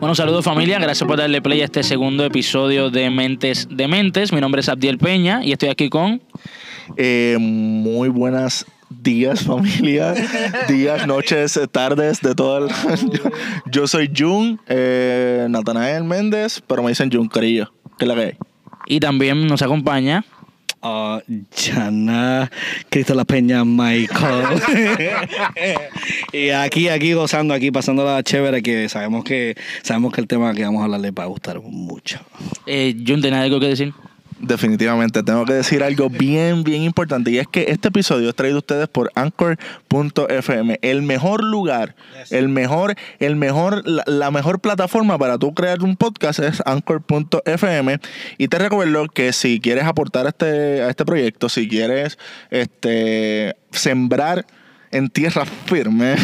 Bueno, saludos familia, gracias por darle play a este segundo episodio de Mentes de Mentes. Mi nombre es Abdiel Peña y estoy aquí con... Eh, muy buenas días familia, días, noches, tardes, de todo el... yo, yo soy Jun, eh, Natanael Méndez, pero me dicen Jun Carillo, que es la que hay. Y también nos acompaña... Ah, Jana, Cristo La Peña, Michael. y aquí, aquí gozando, aquí pasándola chévere, que sabemos que sabemos que el tema que vamos a hablar les va a gustar mucho. Eh, Jun, ¿tenés algo que decir? Definitivamente, tengo que decir algo bien, bien importante y es que este episodio es traído a ustedes por Anchor.fm, el mejor lugar, el mejor, el mejor, la, la mejor plataforma para tú crear un podcast es Anchor.fm y te recuerdo que si quieres aportar a este, a este proyecto, si quieres este, sembrar en tierra firme,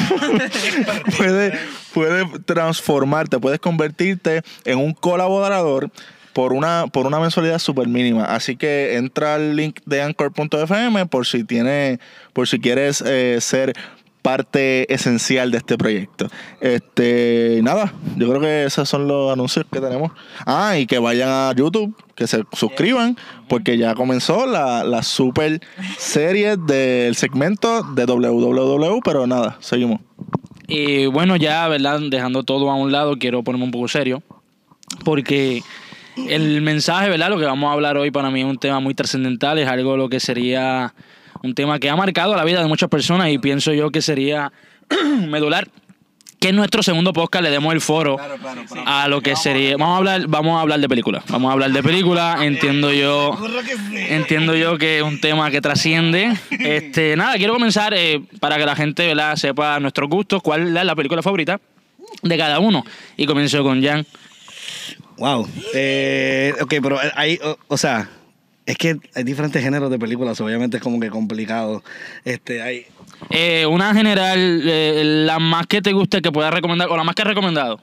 puedes puede transformarte, puedes convertirte en un colaborador por una, por una mensualidad súper mínima. Así que entra al link de anchor.fm por si tiene, por si quieres eh, ser parte esencial de este proyecto. Este, nada, yo creo que esos son los anuncios que tenemos. Ah, y que vayan a YouTube, que se suscriban, porque ya comenzó la, la super serie del segmento de www, pero nada, seguimos. Y bueno, ya, ¿verdad? Dejando todo a un lado, quiero ponerme un poco serio, porque el mensaje, ¿verdad? Lo que vamos a hablar hoy para mí es un tema muy trascendental, es algo lo que sería un tema que ha marcado la vida de muchas personas y pienso yo que sería medular que en nuestro segundo podcast le demos el foro a lo que sería vamos a hablar vamos a hablar de películas vamos a hablar de películas entiendo yo entiendo yo que es un tema que trasciende. Este nada quiero comenzar eh, para que la gente ¿verdad? sepa nuestros gustos cuál es la película favorita de cada uno. Y comienzo con Jan Wow. Eh, ok, pero hay, o, o, sea, es que hay diferentes géneros de películas, obviamente es como que complicado. Este, hay. Eh, una general, eh, la más que te guste que puedas recomendar, o la más que has recomendado.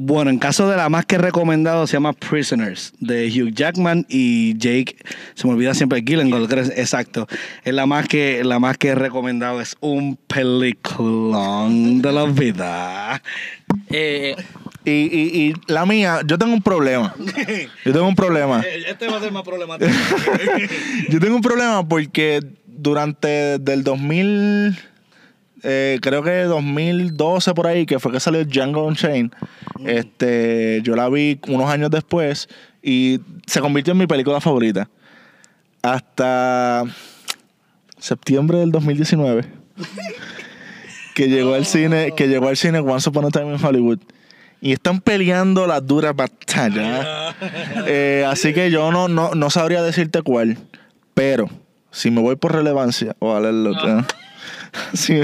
Bueno, en caso de la más que he recomendado se llama Prisoners, de Hugh Jackman y Jake, se me olvida siempre Gyllenhaal, exacto. Es la más que la más que he recomendado es un peliculón de la vida. Eh, y, y, y, la mía, yo tengo un problema. Yo tengo un problema. Este va a ser más problemático. yo tengo un problema porque durante del 2000, eh, creo que 2012 por ahí, que fue que salió Django Unchained, mm. este, yo la vi unos años después y se convirtió en mi película favorita. Hasta septiembre del 2019. que llegó al cine, que llegó al cine Once Upon a Time in Hollywood y están peleando las duras batallas. eh, así que yo no, no, no, sabría decirte cuál. Pero si me voy por relevancia, o a leerlo, ¿no? si,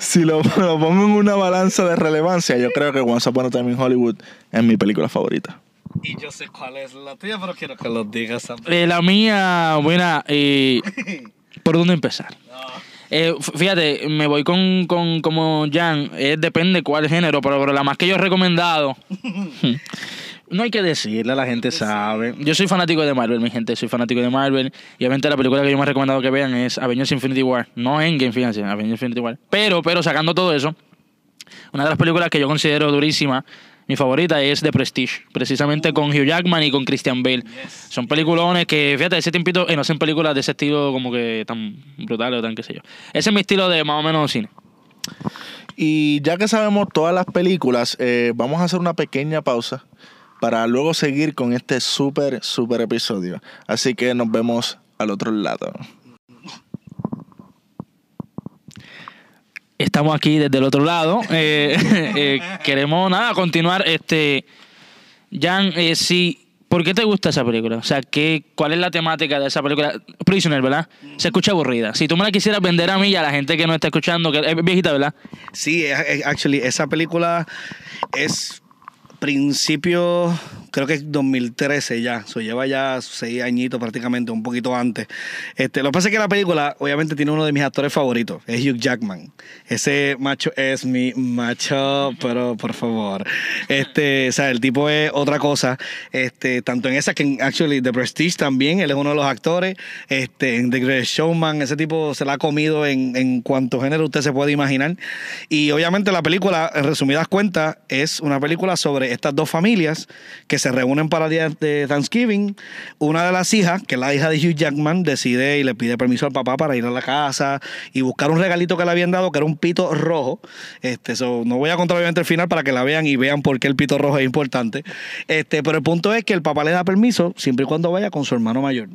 si lo, lo, pongo en una balanza de relevancia, yo creo que Once Upon a Time in Hollywood es mi película favorita. Y yo sé cuál es la tuya, pero quiero que lo digas. Eh, la mía, buena, eh, ¿por dónde empezar? Eh, fíjate, me voy con, con como Jan, eh, depende cuál género, pero, pero, la más que yo he recomendado. no hay que decirle, la gente sabe. Yo soy fanático de Marvel, mi gente, soy fanático de Marvel. Y obviamente la película que yo me he recomendado que vean es Avengers Infinity War. No Endgame, fíjense, Avengers Infinity War. Pero, pero sacando todo eso, una de las películas que yo considero durísima mi favorita es The Prestige, precisamente con Hugh Jackman y con Christian Bale. Yes. Son peliculones que, fíjate, ese tiempito eh, no hacen películas de ese estilo como que tan brutales o tan qué sé yo. Ese es mi estilo de más o menos cine. Y ya que sabemos todas las películas, eh, vamos a hacer una pequeña pausa para luego seguir con este súper, súper episodio. Así que nos vemos al otro lado. Estamos aquí desde el otro lado. Eh, eh, queremos nada continuar. Este, Jan, eh, sí, ¿por qué te gusta esa película? O sea, ¿qué, ¿cuál es la temática de esa película? Prisoner, ¿verdad? Se escucha aburrida. Si tú me la quisieras vender a mí y a la gente que no está escuchando, que es viejita, ¿verdad? Sí, actually, esa película es principio creo que es 2013 ya, eso lleva ya seis añitos prácticamente, un poquito antes. Este, lo que pasa es que la película, obviamente, tiene uno de mis actores favoritos, es Hugh Jackman. Ese macho es mi macho, pero por favor. Este, o sea, el tipo es otra cosa. Este, tanto en esa que en actually The Prestige también, él es uno de los actores. Este, en The Great Showman, ese tipo se la ha comido en, en cuanto género usted se puede imaginar. Y obviamente la película, en resumidas cuentas, es una película sobre estas dos familias que se reúnen para el día de Thanksgiving. Una de las hijas, que es la hija de Hugh Jackman, decide y le pide permiso al papá para ir a la casa y buscar un regalito que le habían dado, que era un pito rojo. Este, so, no voy a contar obviamente el final para que la vean y vean por qué el pito rojo es importante. Este, pero el punto es que el papá le da permiso siempre y cuando vaya con su hermano mayor.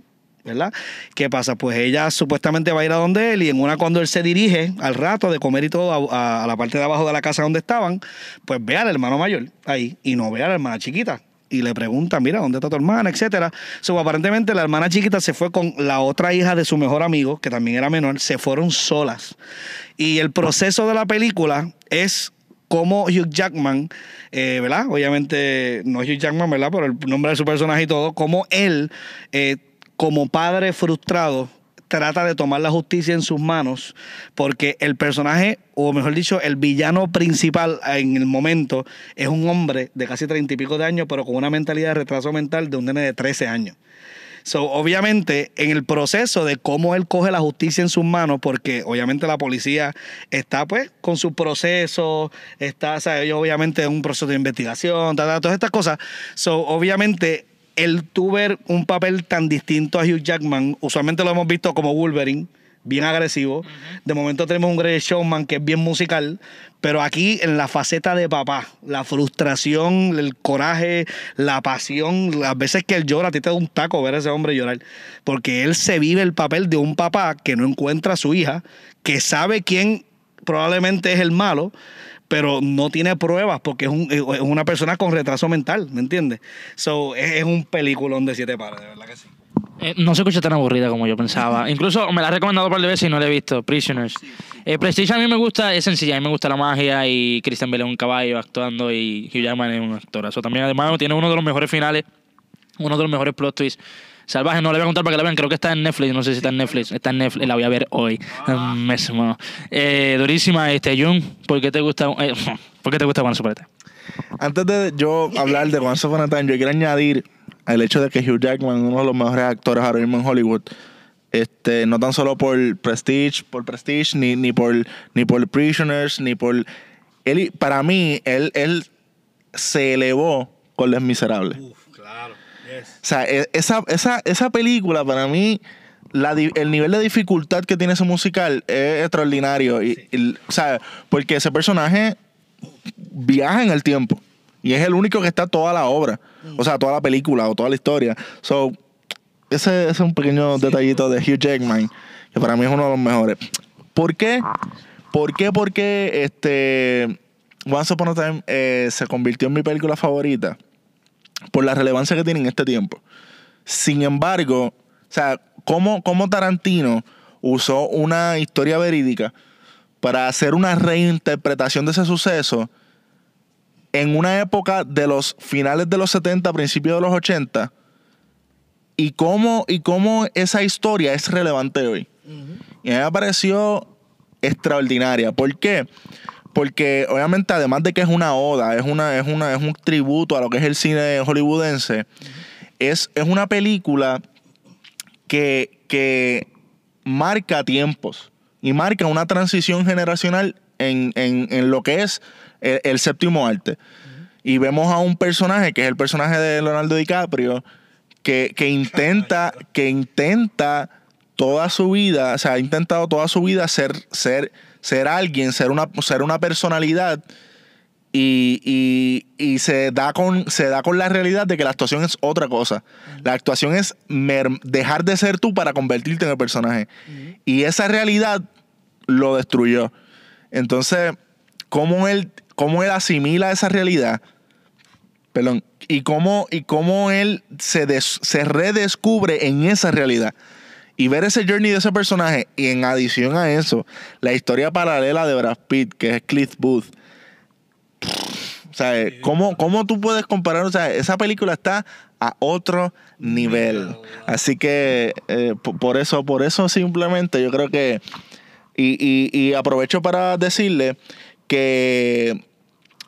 ¿verdad? ¿Qué pasa? Pues ella supuestamente va a ir a donde él y en una cuando él se dirige al rato de comer y todo a, a la parte de abajo de la casa donde estaban, pues ve al hermano mayor ahí y no ve a la hermana chiquita. Y le pregunta, mira, ¿dónde está tu hermana? Etcétera. So, aparentemente la hermana chiquita se fue con la otra hija de su mejor amigo, que también era menor, se fueron solas. Y el proceso de la película es cómo Hugh Jackman, eh, ¿verdad? Obviamente no Hugh Jackman, ¿verdad? Por el nombre de su personaje y todo, cómo él, eh, como padre frustrado, trata de tomar la justicia en sus manos porque el personaje, o mejor dicho, el villano principal en el momento es un hombre de casi treinta y pico de años, pero con una mentalidad de retraso mental de un nene de 13 años. So, obviamente, en el proceso de cómo él coge la justicia en sus manos, porque obviamente la policía está pues con su proceso, está, o sea, obviamente en un proceso de investigación, todas estas cosas. So, obviamente, el tuvo un papel tan distinto a Hugh Jackman, usualmente lo hemos visto como Wolverine, bien agresivo. De momento tenemos un Grey Showman que es bien musical, pero aquí en la faceta de papá, la frustración, el coraje, la pasión, las veces que él llora, a ti te da un taco ver a ese hombre llorar, porque él se vive el papel de un papá que no encuentra a su hija, que sabe quién probablemente es el malo, pero no tiene pruebas porque es, un- es una persona con retraso mental, ¿me entiendes? So, es, es un peliculón de siete pares, de verdad que sí. Eh, no se escucha tan aburrida como yo pensaba. Incluso me la he recomendado un par de veces y no la he visto. Prisoners. Eh, Prestige a mí me gusta, es sencilla. A mí me gusta la magia y Christian Bale es un caballo actuando y Hugh Jackman es un actor. Eso también, además, tiene uno de los mejores finales, uno de los mejores plot twists. Salvaje, no le voy a contar para que la vean. Creo que está en Netflix. No sé si está en Netflix. Está en Netflix. La voy a ver hoy. Mismo. Eh, durísima, este, Jun. ¿Por qué te gusta, eh, ¿por qué te gusta Once Upon a Time? Antes de yo hablar de Once Upon a Time, yo quiero añadir el hecho de que Hugh Jackman es uno de los mejores actores ahora mismo en Hollywood. Este, no tan solo por Prestige, por Prestige, ni, ni por ni por Prisoners, ni por él para mí, él, él se elevó con Les Miserables. O sea, e- esa, esa, esa película para mí, la el nivel de dificultad que tiene ese musical es extraordinario. Y, y, o sea, porque ese personaje viaja en el tiempo. Y es el único que está toda la obra. O sea, toda la película o toda la historia. So, ese, ese es un pequeño detallito de Hugh Jackman, que para mí es uno de los mejores. ¿Por qué? ¿Por qué? Porque este, Once Upon a Time eh, se convirtió en mi película favorita por la relevancia que tiene en este tiempo. Sin embargo, o sea, ¿cómo, cómo Tarantino usó una historia verídica para hacer una reinterpretación de ese suceso en una época de los finales de los 70, principios de los 80, y cómo, y cómo esa historia es relevante hoy. Y a mí me pareció extraordinaria. ¿Por qué? Porque obviamente además de que es una oda, es una, es una, es un tributo a lo que es el cine hollywoodense, es, es una película que, que marca tiempos y marca una transición generacional en, en- en lo que es el, el séptimo arte. Y vemos a un personaje, que es el personaje de Leonardo DiCaprio, que, que intenta, que intenta toda su vida, o sea, ha intentado toda su vida ser, ser, ser alguien, ser una, ser una personalidad. Y, y- y se, da con, se da con la realidad de que la actuación es otra cosa. La actuación es mer- dejar de ser tú para convertirte en el personaje. Y esa realidad lo destruyó. Entonces, ¿cómo él, cómo él asimila esa realidad? Perdón. Y cómo, y cómo él se, des- se redescubre en esa realidad. Y ver ese journey de ese personaje. Y en adición a eso, la historia paralela de Brad Pitt, que es Cliff Booth. O sea, eh, ¿cómo, ¿cómo tú puedes comparar? O sea, esa película está a otro nivel. Así que eh, po- por eso, por eso simplemente yo creo que. Y, y, y aprovecho para decirle que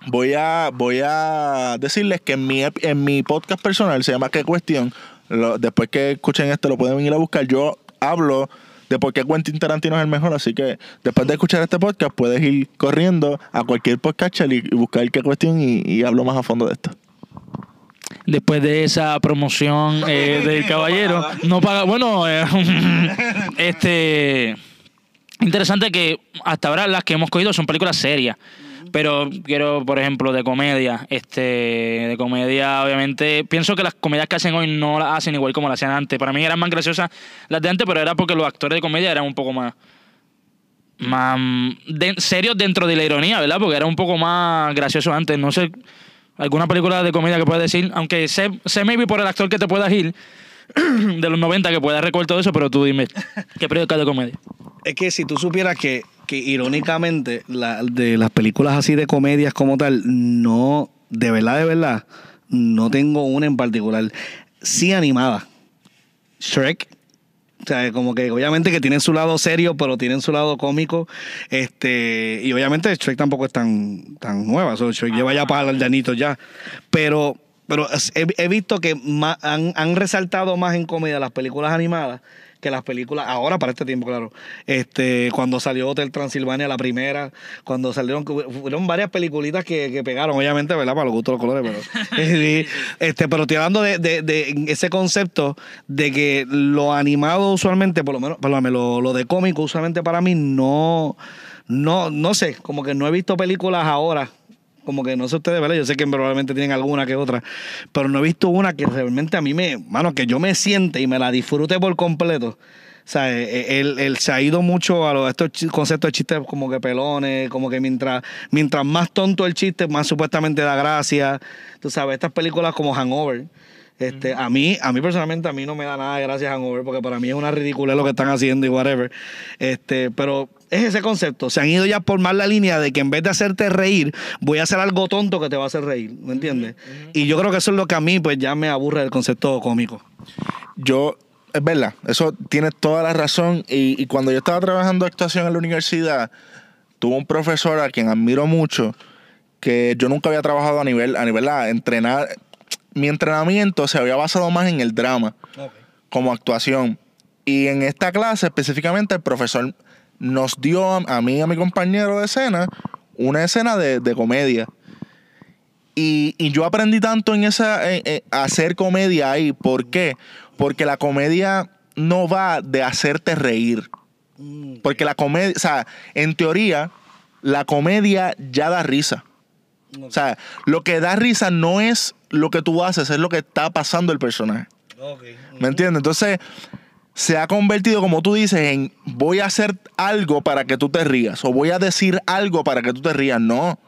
voy a, voy a decirles que en mi, en mi podcast personal se llama ¿Qué cuestión? Lo- después que escuchen esto lo pueden ir a buscar. Yo hablo de por qué Quentin Tarantino es el mejor, así que después de escuchar este podcast puedes ir corriendo a cualquier podcast y, y buscar qué cuestión y, y hablo más a fondo de esto. Después de esa promoción eh, del caballero, no paga. Bueno, eh, este. Interesante que hasta ahora las que hemos cogido son películas serias. Pero quiero, por ejemplo, de comedia. Este, de comedia, obviamente. Pienso que las comedias que hacen hoy no las hacen igual como las hacían antes. Para mí eran más graciosas las de antes, pero era porque los actores de comedia eran un poco más. Más serios dentro de la ironía, ¿verdad? Porque era un poco más gracioso antes. No sé. ¿Alguna película de comedia que puedas decir? Aunque sé, sé maybe por el actor que te puedas ir de los 90 que pueda recordar todo eso, pero tú dime, ¿qué película de comedia? Es que si tú supieras que, que irónicamente la- de las películas así de comedias como tal, no, de verdad, de verdad, no tengo una en particular. Sí animada. Shrek. O sea, como que obviamente que tienen su lado serio, pero tienen su lado cómico. Este, y obviamente Shrek tampoco es tan, tan nueva. So, Shrek lleva ya para el llanito ya. Pero, pero he, he visto que ma- han, han resaltado más en comedia las películas animadas que las películas, ahora para este tiempo, claro. Este, cuando salió Hotel Transilvania, la primera, cuando salieron, fueron varias peliculitas que, que pegaron, obviamente, ¿verdad? Para los gustos de los colores, pero. Este, pero estoy hablando de, de- de ese concepto de que lo animado usualmente, por lo menos, perdóname, lo, lo de cómico, usualmente para mí no. No, no sé, como que no he visto películas ahora como que no sé ustedes, ¿verdad? Yo sé que probablemente tienen alguna que otra, pero no he visto una que realmente a mí me, mano, que yo me siente y me la disfrute por completo. O sea, eh, él, él se ha ido mucho a, estos conceptos de chistes como que pelones, como que mientras, mientras más tonto el chiste, más supuestamente da gracia. Tú sabes, estas películas como Hangover. Este, a mí, a mí personalmente, a mí no me da nada de gracia Hangover, porque para mí es una ridiculez lo que están haciendo y whatever. Este, pero es ese concepto. Se han ido ya por más la línea de que en vez de hacerte reír, voy a hacer algo tonto que te va a hacer reír. ¿Me entiendes? Y yo creo que eso es lo que a mí, pues ya me aburre del concepto cómico. Yo, es verdad, eso tiene toda la razón. Y, y cuando yo estaba trabajando actuación en la universidad, tuve un profesor a quien admiro mucho, que yo nunca había trabajado a nivel, a nivel a entrenar. Mi entrenamiento se había basado más en el drama, como actuación. Y en esta clase específicamente el profesor nos dio a, a mí y a mi compañero de escena una escena de, de comedia. Y, y yo aprendí tanto en esa en- en hacer comedia ahí. ¿Por qué? Porque la comedia no va de hacerte reír. Porque la comedia, o sea, en teoría, la comedia ya da risa. O sea, lo que da risa no es lo que tú haces, es lo que está pasando el personaje. ¿Me entiendes? Entonces, se ha convertido, como tú dices, en voy a hacer algo para que tú te rías o voy a decir algo para que tú te rías. No.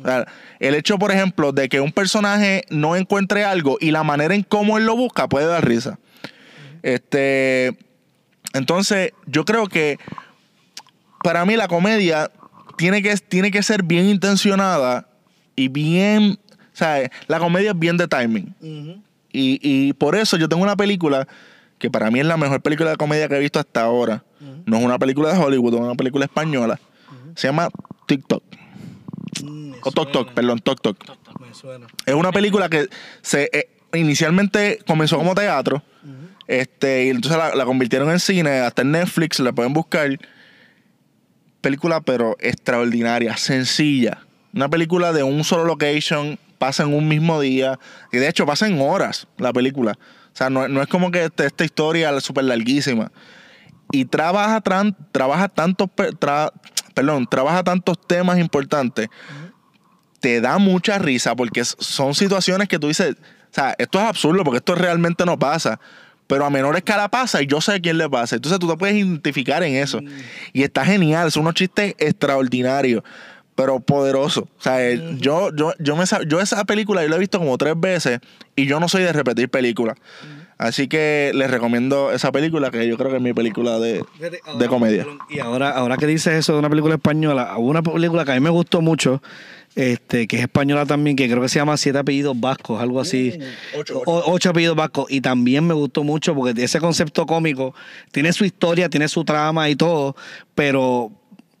O sea, el hecho, por ejemplo, de que un personaje no encuentre algo y la manera en cómo él lo busca puede dar risa. Este, entonces, yo creo que para mí la comedia tiene que, tiene que ser bien intencionada y bien, o sea, la comedia es bien de timing. Y, y por eso yo tengo una película que para mí es la mejor película de comedia que he visto hasta ahora. No es una película de Hollywood, es una película española. Se llama TikTok. O Tok Tok, perdón, Tok Tok. Es una película que se eh, inicialmente comenzó como teatro. Este, y entonces la, la convirtieron en cine, hasta en Netflix, la pueden buscar. Película, pero extraordinaria, sencilla. Una película de un solo location, pasa en un mismo día. Y de hecho, pasa en horas la película. O sea, no, no es como que este- esta historia es súper larguísima. Y trabaja, tran- trabaja tantos, tra- perdón, trabaja tantos temas importantes. Te da mucha risa porque son situaciones que tú dices, o sea, esto es absurdo porque esto realmente no pasa. Pero a menor escala pasa y yo sé a quién le pasa. Entonces tú te puedes identificar en eso. Y está genial. Son unos chistes extraordinarios, pero poderosos. O sea, eh, yo, yo, yo, me, yo esa película yo la he visto como tres veces y yo no soy de repetir películas. Así que les recomiendo esa película que yo creo que es mi película de, de comedia. Y ahora, ahora que dices eso de una película española, una película que a mí me gustó mucho, este, que es española también, que creo que se llama Siete Apellidos Vascos, algo así. ocho, O- ocho apellidos vascos. Y también me gustó mucho porque ese concepto cómico tiene su historia, tiene su trama y todo, pero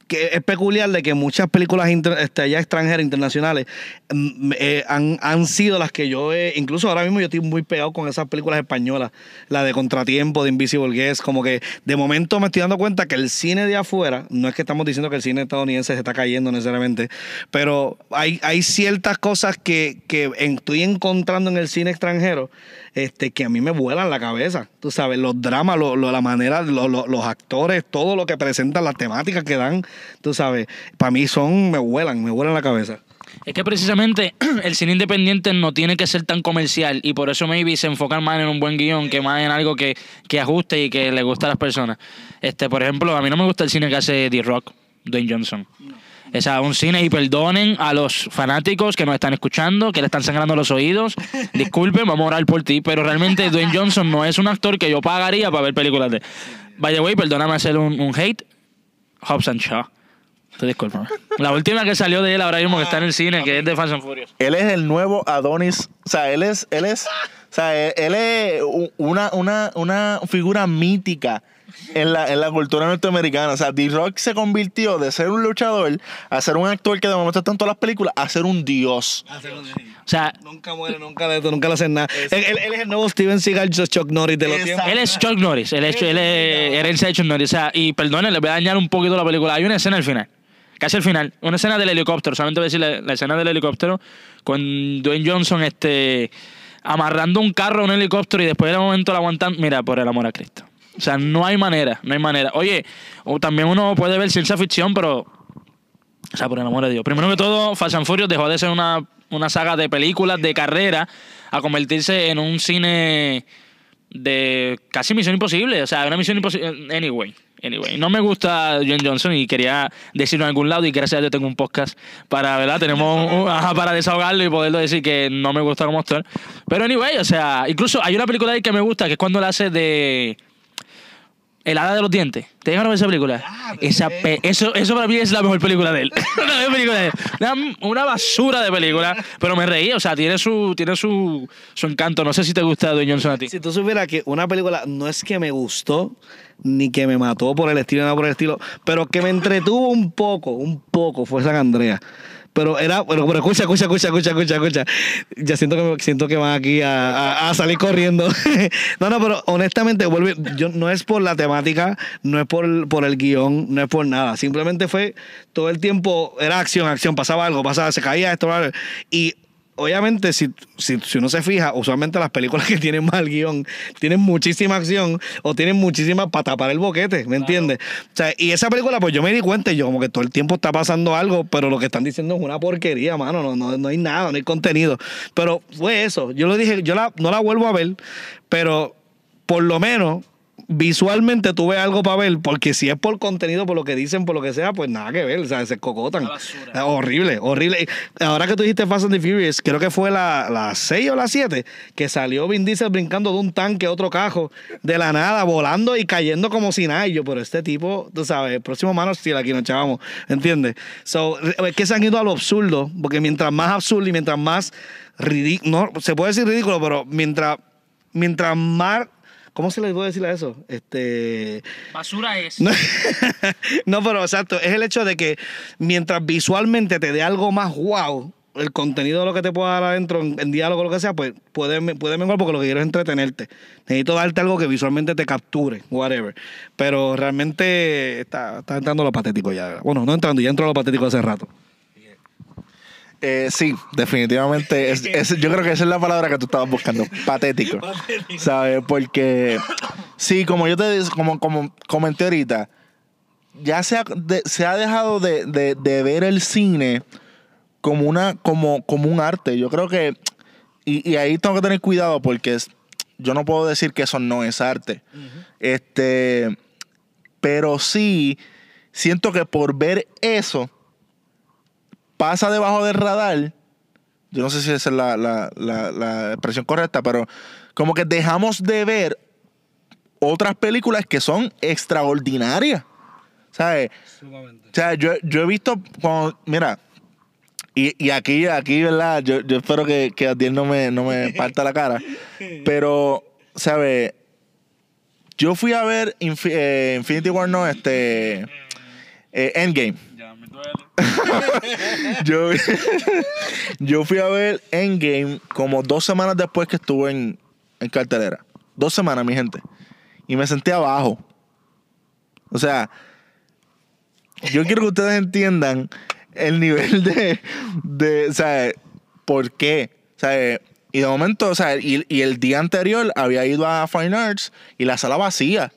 que es peculiar de que muchas películas este, allá extranjeras, internacionales, mm, eh, han, han sido las que yo he, incluso ahora mismo yo estoy muy pegado con esas películas españolas, la de Contratiempo, de Invisible Guest, como que de momento me estoy dando cuenta que el cine de afuera, no es que estamos diciendo que el cine estadounidense se está cayendo necesariamente, pero hay, hay ciertas cosas que, que estoy encontrando en el cine extranjero este, que a mí me vuelan la cabeza. Tú sabes, los dramas, lo- lo- la manera, lo- lo- los actores, todo lo que presentan, las temáticas que dan, tú sabes, para mí son, me vuelan, me vuelan la cabeza. Es que precisamente el cine independiente no tiene que ser tan comercial y por eso maybe se enfocan más en un buen guion que más en algo que, que ajuste y que le guste a las personas. Este, por ejemplo, a mí no me gusta el cine que hace D-Rock, Dwayne Johnson. O sea, un cine y perdonen a los fanáticos que nos están escuchando, que le están sangrando los oídos. Disculpen, vamos a orar por ti, pero realmente Dwayne Johnson no es un actor que yo pagaría para ver películas de. Vaya, güey, perdóname hacer un, un hate. Hobbs and Shaw. Te disculpa. La última que salió de él ahora mismo que está en el cine, que es de Fast and Furious. Él es el nuevo Adonis. O sea, él es, él es, o sea, él, es una, una, una figura mítica en la, en la cultura norteamericana. O sea, D-Rock se convirtió de ser un luchador a ser un actor que de momento está en todas las películas a ser un dios. O sea, Nunca muere, nunca le, nunca le hacen nada. Él, él- él es el nuevo Steven Seagal, Chuck Norris de los Exacto. tiempos. Él es Chuck Norris, él es, él es de Chuck Norris. O sea, y perdone, le voy a dañar un poquito la película. Hay una escena al final, casi al final, una escena del helicóptero, solamente voy a decir la, la escena del helicóptero, con Dwayne Johnson este, amarrando un carro a un helicóptero y después de momento la aguantan. Mira, por el amor a Cristo. O sea, no hay manera, no hay manera. Oye, o también uno puede ver ciencia ficción, pero o sea, por el amor de Dios. Primero que todo, Fast and Furious dejó de ser una, una saga de películas de carrera a convertirse en un cine de casi misión imposible. O sea, una misión imposible. Anyway. Anyway, no me gusta John Johnson y quería decirlo en algún lado y gracias a Dios tengo un podcast para, ¿verdad? Tenemos un- ajá, para desahogarlo y poderlo decir que no me gusta como actor. Pero anyway, o sea, incluso hay una película ahí que me gusta que es cuando la hace de el hada de los dientes. ¿Te llegaron a ver esa película? esa pe- eso, eso para mí es la mejor película de él. la mejor película de él. Una, una basura de película, pero me reí. O sea, tiene su, tiene su, su encanto. No sé si te gusta Dwayne Johnson a ti. Si tú supieras que una película no es que me gustó, ni que me mató por el estilo, nada por el estilo, pero que me entretuvo un poco, un poco, fue San Andrea. Pero era, pero, pero escucha, escucha, escucha, escucha, escucha, escucha. Ya siento que siento que van aquí a, a- salir corriendo. no, no, pero honestamente, vuelve, yo, no es por la temática, no es por, por el guion, no es por nada. Simplemente fue todo el tiempo, era acción, acción, pasaba algo, pasaba, se caía esto, y obviamente, si, si, si uno se fija, usualmente las películas que tienen mal guion tienen muchísima acción o tienen muchísima para tapar el boquete, ¿me entiendes? O sea, y esa película, pues yo me di cuenta y yo como que todo el tiempo está pasando algo, pero lo que están diciendo es una porquería, mano, no, no, no hay nada, no hay contenido. Pero fue eso, yo lo dije, yo la, no la vuelvo a ver, pero por lo menos visualmente tuve algo para ver, porque si es por contenido, por lo que dicen, por lo que sea, pues nada que ver, o sea, se cocotan. Eh, Horrible, horrible. Ahora que tú dijiste Fast and the Furious, creo que fue la, la 6 o la 7, que salió Vin Diesel brincando de un tanque a otro cajo, de la nada, volando y cayendo como si nada. Y yo, pero este tipo, tú sabes, el próximo mano si aquí nos chavamos, ¿entiendes? So, es que se han ido a lo absurdo, porque mientras más absurdo y mientras más ridículo, no, se puede decir ridículo, pero mientras, mientras más... ¿Cómo se le puede decir a eso? Este. Basura es. No, no, pero exacto, es el hecho de que mientras visualmente te dé algo más wow, el contenido de lo que te pueda dar adentro en, en diálogo o lo que sea, pues puede, puede mejor porque lo que quiero es entretenerte. Necesito darte algo que visualmente te capture, whatever. Pero realmente está, está entrando lo patético ya. Bueno, no entrando, ya entró lo patético hace rato. Eh, sí, definitivamente. Es, es- yo creo que esa es la palabra que tú estabas buscando. Patético. ¿Sabes? Porque, sí, como yo te como, como comenté ahorita, ya se ha, de- se ha dejado de, de- de ver el cine como, una, como, como un arte. Yo creo que, y, y ahí tengo que tener cuidado porque es- yo no puedo decir que eso no es arte. Este, pero sí, siento que por ver eso, pasa debajo del radar. Yo no sé si esa es la, la- la- la expresión correcta, pero como que dejamos de ver otras películas que son extraordinarias. ¿Sabes? O sea, yo, yo he visto, cuando- mira, Y, y aquí, aquí, ¿verdad? Yo, yo espero que, que Adiel no me, no me parta la cara. Pero, ¿sabes? Yo fui a ver eh, Infinity War, no, este. Eh, Endgame. yo, yo fui a ver Endgame como dos semanas después que estuve en, en cartelera. Dos semanas, mi gente. Y me senté abajo. O sea, yo quiero que ustedes entiendan el nivel de, de o sea, ¿por qué? O sea, y de momento, o sea, y, y el día anterior había ido a Fine Arts y la sala vacía.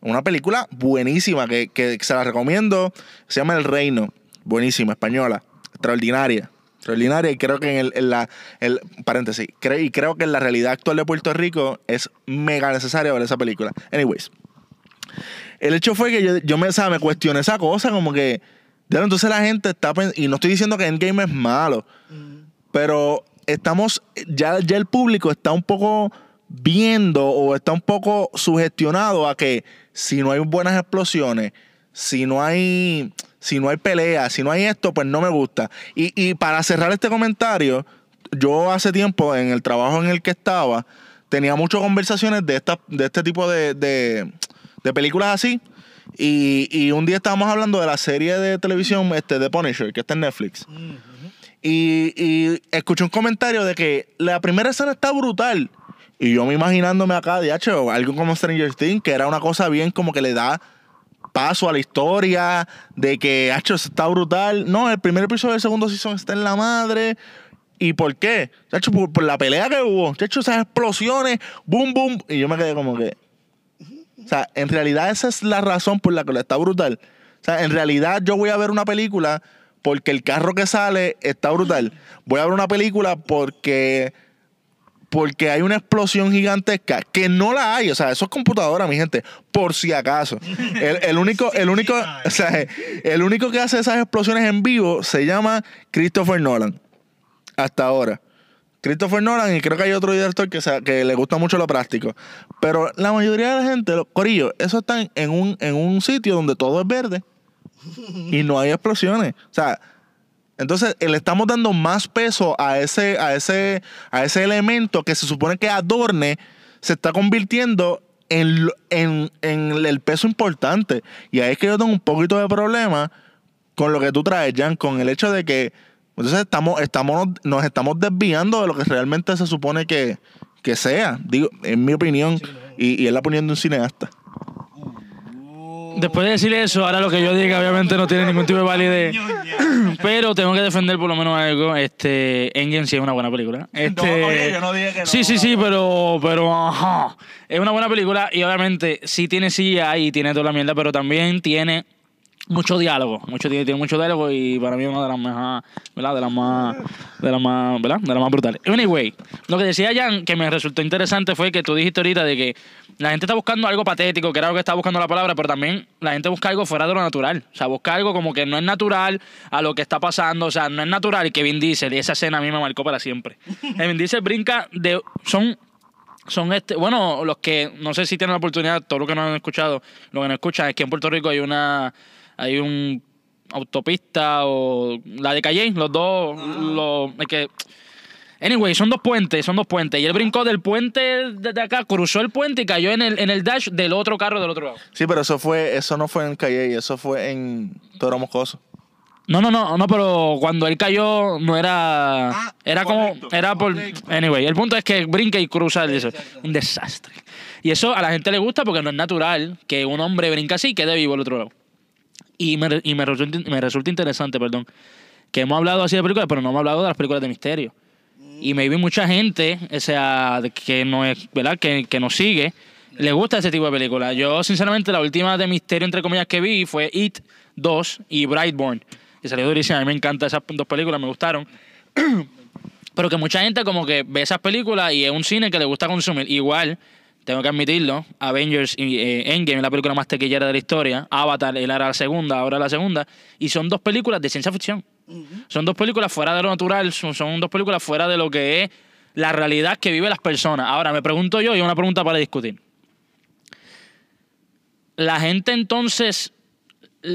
Una película buenísima que, que se la recomiendo. Se llama El Reino. Buenísima, española. Extraordinaria. Extraordinaria. Y creo que en, el, en la. El, paréntesis. y creo que en la realidad actual de Puerto Rico es mega necesario ver esa película. Anyways. El hecho fue que yo, yo me, o sea, me cuestioné esa cosa, como que. ya, entonces la gente está. Y no estoy diciendo que Endgame es malo. Pero estamos. Ya, ya el público está un poco viendo o está un poco sugestionado a que si no hay buenas explosiones, si no hay. Si no hay pelea, si no hay esto, pues no me gusta. Y, y para cerrar este comentario, yo hace tiempo en el trabajo en el que estaba, tenía muchas conversaciones de, esta, de este tipo de, de, de películas así. Y, y un día estábamos hablando de la serie de televisión este, de Punisher, que está en Netflix. Y, y escuché un comentario de que la primera escena está brutal. Y yo me imaginándome acá, de hecho, algo como Stranger Things, que era una cosa bien como que le da paso a la historia, de que, hacho, eso está brutal. No, el primer episodio del segundo season está en la madre. ¿Y por qué? Chacho, por, por la pelea que hubo. Chacho, esas explosiones, boom, boom. Y yo me quedé como que. O sea, en realidad esa es la razón por la que está brutal. O sea, en realidad yo voy a ver una película porque el carro que sale está brutal. Voy a ver una película porque porque hay una explosión gigantesca que no la hay, o sea, eso es computadora, mi gente, por si acaso. El, el único, el único, o sea, el único que hace esas explosiones en vivo se llama Christopher Nolan. Hasta ahora. Christopher Nolan y creo que hay otro director que, que le gusta mucho lo práctico. Pero la mayoría de la gente, los corillos, eso está en- en un, en un sitio donde todo es verde y no hay explosiones. O sea, entonces eh, le estamos dando más peso a ese, a ese, a ese elemento que se supone que adorne, se está convirtiendo en, en, en el peso importante. Y ahí es que yo tengo un poquito de problema con lo que tú traes, Jan, con el hecho de que entonces estamos, estamos, nos estamos desviando de lo que realmente se supone que, que sea. Digo, en mi opinión, y, y es la opinión de un cineasta. Después de decir eso, ahora lo que yo diga obviamente no tiene ningún tipo de validez. Pero tengo que defender por lo menos algo. Este, Engine sí es una buena película. Este, oye, yo no dije que no. Sí, sí, sí, pero, pero, ajá. Es una buena película y obviamente sí tiene CGI y tiene toda la mierda, pero también tiene mucho diálogo. Mucho, tiene, mucho diálogo y para mí es una de las más, ¿verdad? De las más, de las más, ¿verdad? De las más brutales. Anyway, lo que decía Jan, que me resultó interesante fue que tú dijiste ahorita de que la gente está buscando algo patético, que era lo que estaba buscando la palabra, pero también la gente busca algo fuera de lo natural. O sea, busca algo como que no es natural a lo que está pasando. O sea, no es natural que Vin Diesel, y esa escena a mí me marcó para siempre. El Vin Diesel brinca de... Son son este, bueno, los que no sé si tienen la oportunidad, todos los que no han escuchado, lo que no escuchan es que en Puerto Rico hay una hay un autopista o la de Calle, los dos los es que Anyway, son dos puentes, son dos puentes. Y él brincó del puente desde acá, cruzó el puente y cayó en el, en el dash del otro carro del otro lado. Sí, pero eso fue, eso no fue en Calle, eso fue en Toro Moscoso. No, no, no, no, pero cuando él cayó no era. Ah, era como. Era por. correcto. Anyway, el punto es que brinca y cruza el eso. Un desastre. Y eso a la gente le gusta porque no es natural que un hombre brinca así y quede vivo al otro lado. Y me, y me, resulta, me resulta interesante, perdón, que hemos hablado así de películas, pero no hemos hablado de las películas de misterio. Y me vi mucha gente, o sea, que no es, ¿verdad? Que, que nos sigue, le gusta ese tipo de películas. Yo, sinceramente, la última de misterio, entre comillas, que vi fue It 2 y Brightborn. Que salió durísima. A mí me encantan esas dos películas, me gustaron. Pero que mucha gente como que ve esas películas y es un cine que le gusta consumir. Igual, tengo que admitirlo, Avengers y eh, Endgame es la película más tequillera de la historia. Avatar, él era la segunda, ahora la segunda. Y son dos películas de ciencia ficción. Son dos películas fuera de lo natural, son, son dos películas fuera de lo que es la realidad que viven las personas. Ahora, me pregunto yo, y una pregunta para discutir. La gente entonces,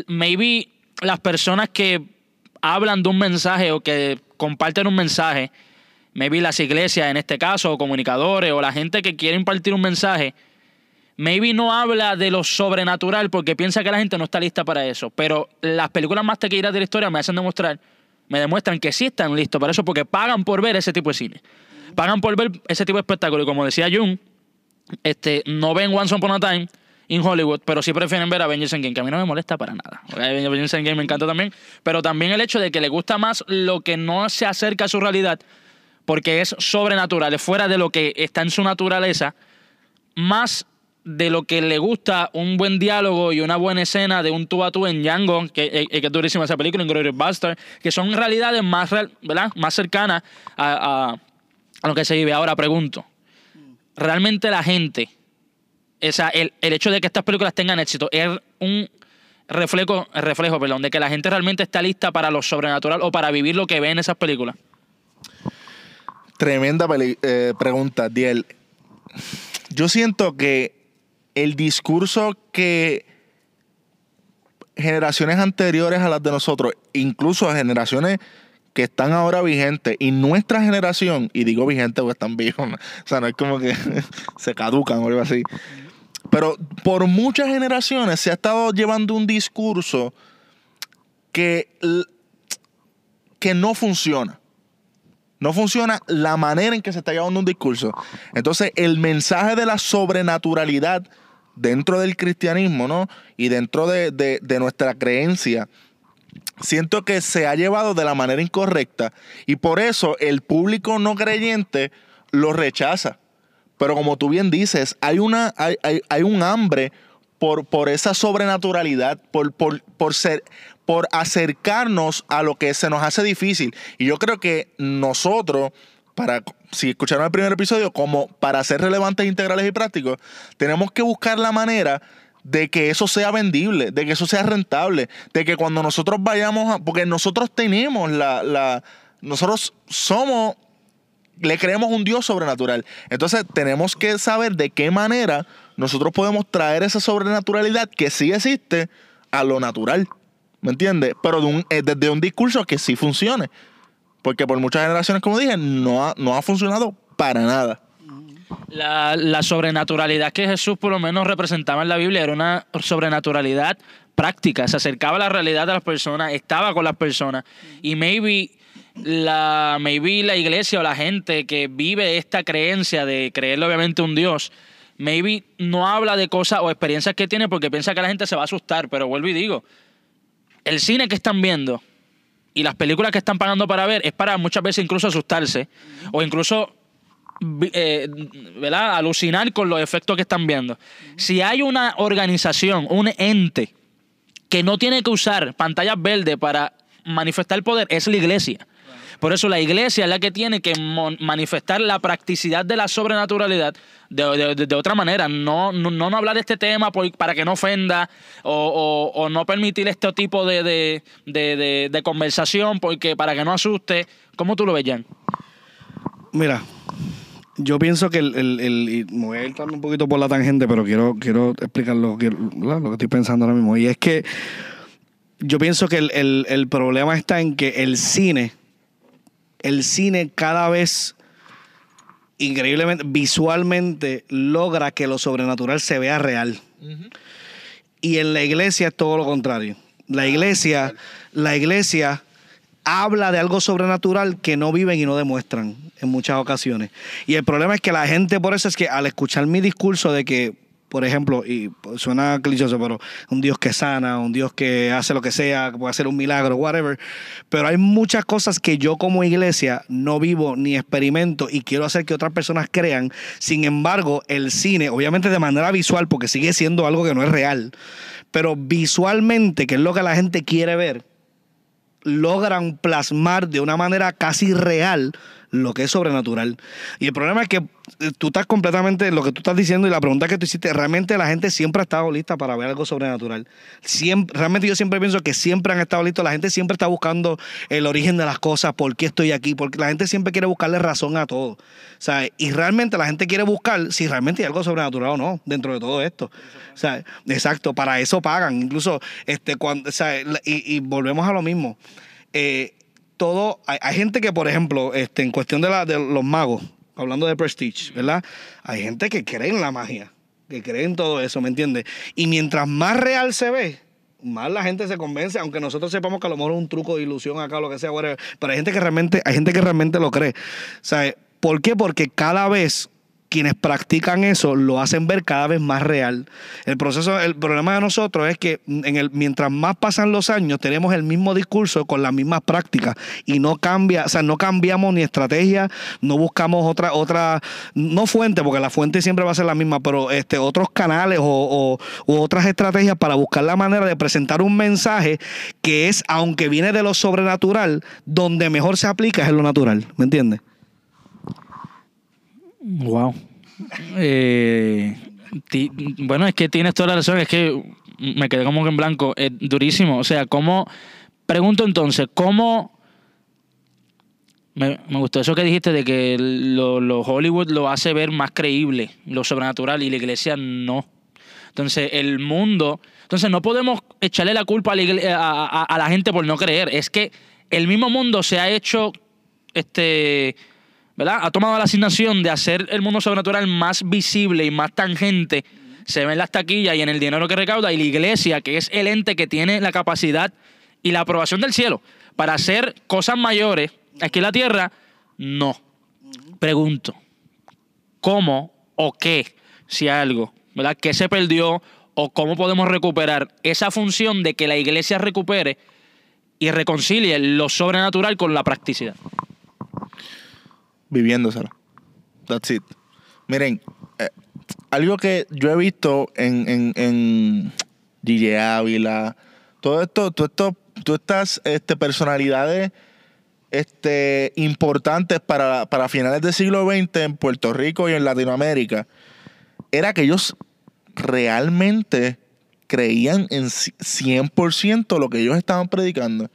maybe las personas que hablan de un mensaje o que comparten un mensaje, maybe las iglesias en este caso, o comunicadores, o la gente que quiere impartir un mensaje, maybe no habla de lo sobrenatural porque piensa que la gente no está lista para eso. Pero las películas más taquilleras de la historia me hacen demostrar, me demuestran que sí están listos para eso porque pagan por ver ese tipo de cine. Pagan por ver ese tipo de espectáculo. Y como decía Jun, este, no ven Once Upon a Time in Hollywood, pero sí prefieren ver Avengers Endgame, que a mí no me molesta para nada. Avengers Endgame me encanta también, pero también el hecho de que le gusta más lo que no se acerca a su realidad, porque es sobrenatural, es fuera de lo que está en su naturaleza, más de lo que le gusta un buen diálogo y una buena escena de un tú a tú en Django, que, eh, que es durísima esa película, en Buster, que son realidades más, real- ¿verdad? más cercanas a lo que se vive. Ahora pregunto, ¿realmente la gente, esa, el, el hecho de que estas películas tengan éxito, es un reflejo, reflejo perdón, de que la gente realmente está lista para lo sobrenatural o para vivir lo que ve en esas películas? Tremenda eh, pregunta, Diel. Yo siento que el discurso que generaciones anteriores a las de nosotros, incluso generaciones que están ahora vigentes, y nuestra generación, y digo vigente porque están viejos, o sea, no es como que se caducan o algo así, pero por muchas generaciones se ha estado llevando un discurso que, que no funciona. No funciona la manera en que se está llevando un discurso. Entonces, el mensaje de la sobrenaturalidad dentro del cristianismo, ¿no? Y dentro de, de- nuestra creencia, siento que se ha llevado de la manera incorrecta. Y por eso el público no creyente lo rechaza. Pero como tú bien dices, hay, una, hay, hay- hay un hambre por, por esa sobrenaturalidad, por, por, por, ser, por acercarnos a lo que se nos hace difícil. Y yo creo que nosotros, para, si escucharon el primer episodio, como para ser relevantes, integrales y prácticos, tenemos que buscar la manera de que eso sea vendible, de que eso sea rentable, de que cuando nosotros vayamos a... Porque nosotros tenemos la... la nosotros somos le creemos un Dios sobrenatural. Entonces tenemos que saber de qué manera nosotros podemos traer esa sobrenaturalidad que sí existe a lo natural. ¿Me entiendes? Pero eh, desde un discurso que sí funcione. Porque por muchas generaciones, como dije, no ha, no ha funcionado para nada. La, la sobrenaturalidad que Jesús por lo menos representaba en la Biblia era una sobrenaturalidad práctica, se acercaba a la realidad de las personas, estaba con las personas y maybe la, maybe la iglesia o la gente que vive esta creencia de creerle obviamente un Dios, maybe no habla de cosas o experiencias que tiene porque piensa que la gente se va a asustar, pero vuelvo y digo, el cine que están viendo y las películas que están pagando para ver es para muchas veces incluso asustarse o incluso eh, ¿verdad? alucinar con los efectos que están viendo. Si hay una organización, un ente que no tiene que usar pantallas verdes para manifestar poder, es la iglesia. Por eso la iglesia es la que tiene que manifestar la practicidad de la sobrenaturalidad de, otra manera. No, no, no hablar de este tema para que no ofenda o, no permitir este tipo de, de- conversación porque para que no asuste. ¿Cómo tú lo ves, Jan? Mira, yo pienso que el, el- el- y me voy a ir un poquito por la tangente, pero quiero, quiero explicar lo lo que estoy pensando ahora mismo. Y es que yo pienso que el, el- el problema está en que el cine, el cine cada vez increíblemente, visualmente logra que lo sobrenatural se vea real. Y en la iglesia es todo lo contrario. La iglesia, la iglesia habla de algo sobrenatural que no viven y no demuestran en muchas ocasiones. Y el problema es que la gente, por eso es que al escuchar mi discurso de que, por ejemplo, y suena clichoso, pero un Dios que sana, un Dios que hace lo que sea, que puede hacer un milagro, whatever. Pero hay muchas cosas que yo como iglesia no vivo ni experimento y quiero hacer que otras personas crean. Sin embargo, el cine, obviamente de manera visual, porque sigue siendo algo que no es real, pero visualmente, que es lo que la gente quiere ver, logran plasmar de una manera casi real lo que es sobrenatural. Y el problema es que eh, tú estás completamente, lo que tú estás diciendo y la pregunta que tú hiciste, realmente la gente siempre ha estado lista para ver algo sobrenatural. Realmente yo siempre pienso que siempre han estado listos, la gente siempre está buscando el origen de las cosas, por qué estoy aquí, porque la gente siempre quiere buscarle razón a todo. Sea, y realmente la gente quiere buscar si realmente hay algo sobrenatural o no dentro de todo esto. Sea, exacto, para eso pagan. Incluso, este, cuando, y, y volvemos a lo mismo eh, todo, hay, hay gente que, por ejemplo, este, en cuestión de, la, de los magos, hablando de Prestige, ¿verdad? Hay gente que cree en la magia, que cree en todo eso, ¿me entiendes? Y mientras más real se ve, más la gente se convence, aunque nosotros sepamos que a lo mejor es un truco de ilusión acá lo que sea, whatever, pero hay gente que realmente, hay gente que realmente lo cree. ¿Sabes? ¿Por qué? Porque cada vez quienes practican eso lo hacen ver cada vez más real. El proceso, el problema de nosotros es que en el, mientras más pasan los años, tenemos el mismo discurso con las mismas prácticas y no cambia, o sea, no cambiamos ni estrategia, no buscamos otra, otra, no fuente, porque la fuente siempre va a ser la misma, pero este, otros canales o, otras estrategias para buscar la manera de presentar un mensaje que es, aunque viene de lo sobrenatural, donde mejor se aplica es en lo natural, ¿me entiendes? Wow. Eh, bueno, es que tienes toda la razón, es que me quedé como que en blanco, es durísimo. O sea, ¿cómo? Pregunto entonces, ¿cómo? Me, gustó eso que dijiste de que lo, Hollywood lo hace ver más creíble, lo sobrenatural, y la iglesia no. Entonces, el mundo. Entonces, no podemos echarle la culpa a la, a la gente por no creer. Es que el mismo mundo se ha hecho. Este. ¿Verdad? Ha tomado la asignación de hacer el mundo sobrenatural más visible y más tangente. Se ve en las taquillas y en el dinero que recauda. Y la iglesia, que es el ente que tiene la capacidad y la aprobación del cielo para hacer cosas mayores aquí en la tierra, no. Pregunto, ¿cómo o qué, si algo, ¿verdad? ¿Qué se perdió o cómo podemos recuperar esa función de que la iglesia recupere y reconcilie lo sobrenatural con la practicidad? Viviéndosela. That's it. Miren, eh, algo que yo he visto en, en, en DJ Ávila, todo esto, todo esto, todas estas este, personalidades este, importantes para, para finales del siglo XX en Puerto Rico y en Latinoamérica, era que ellos realmente creían en ci- 100% lo que ellos estaban predicando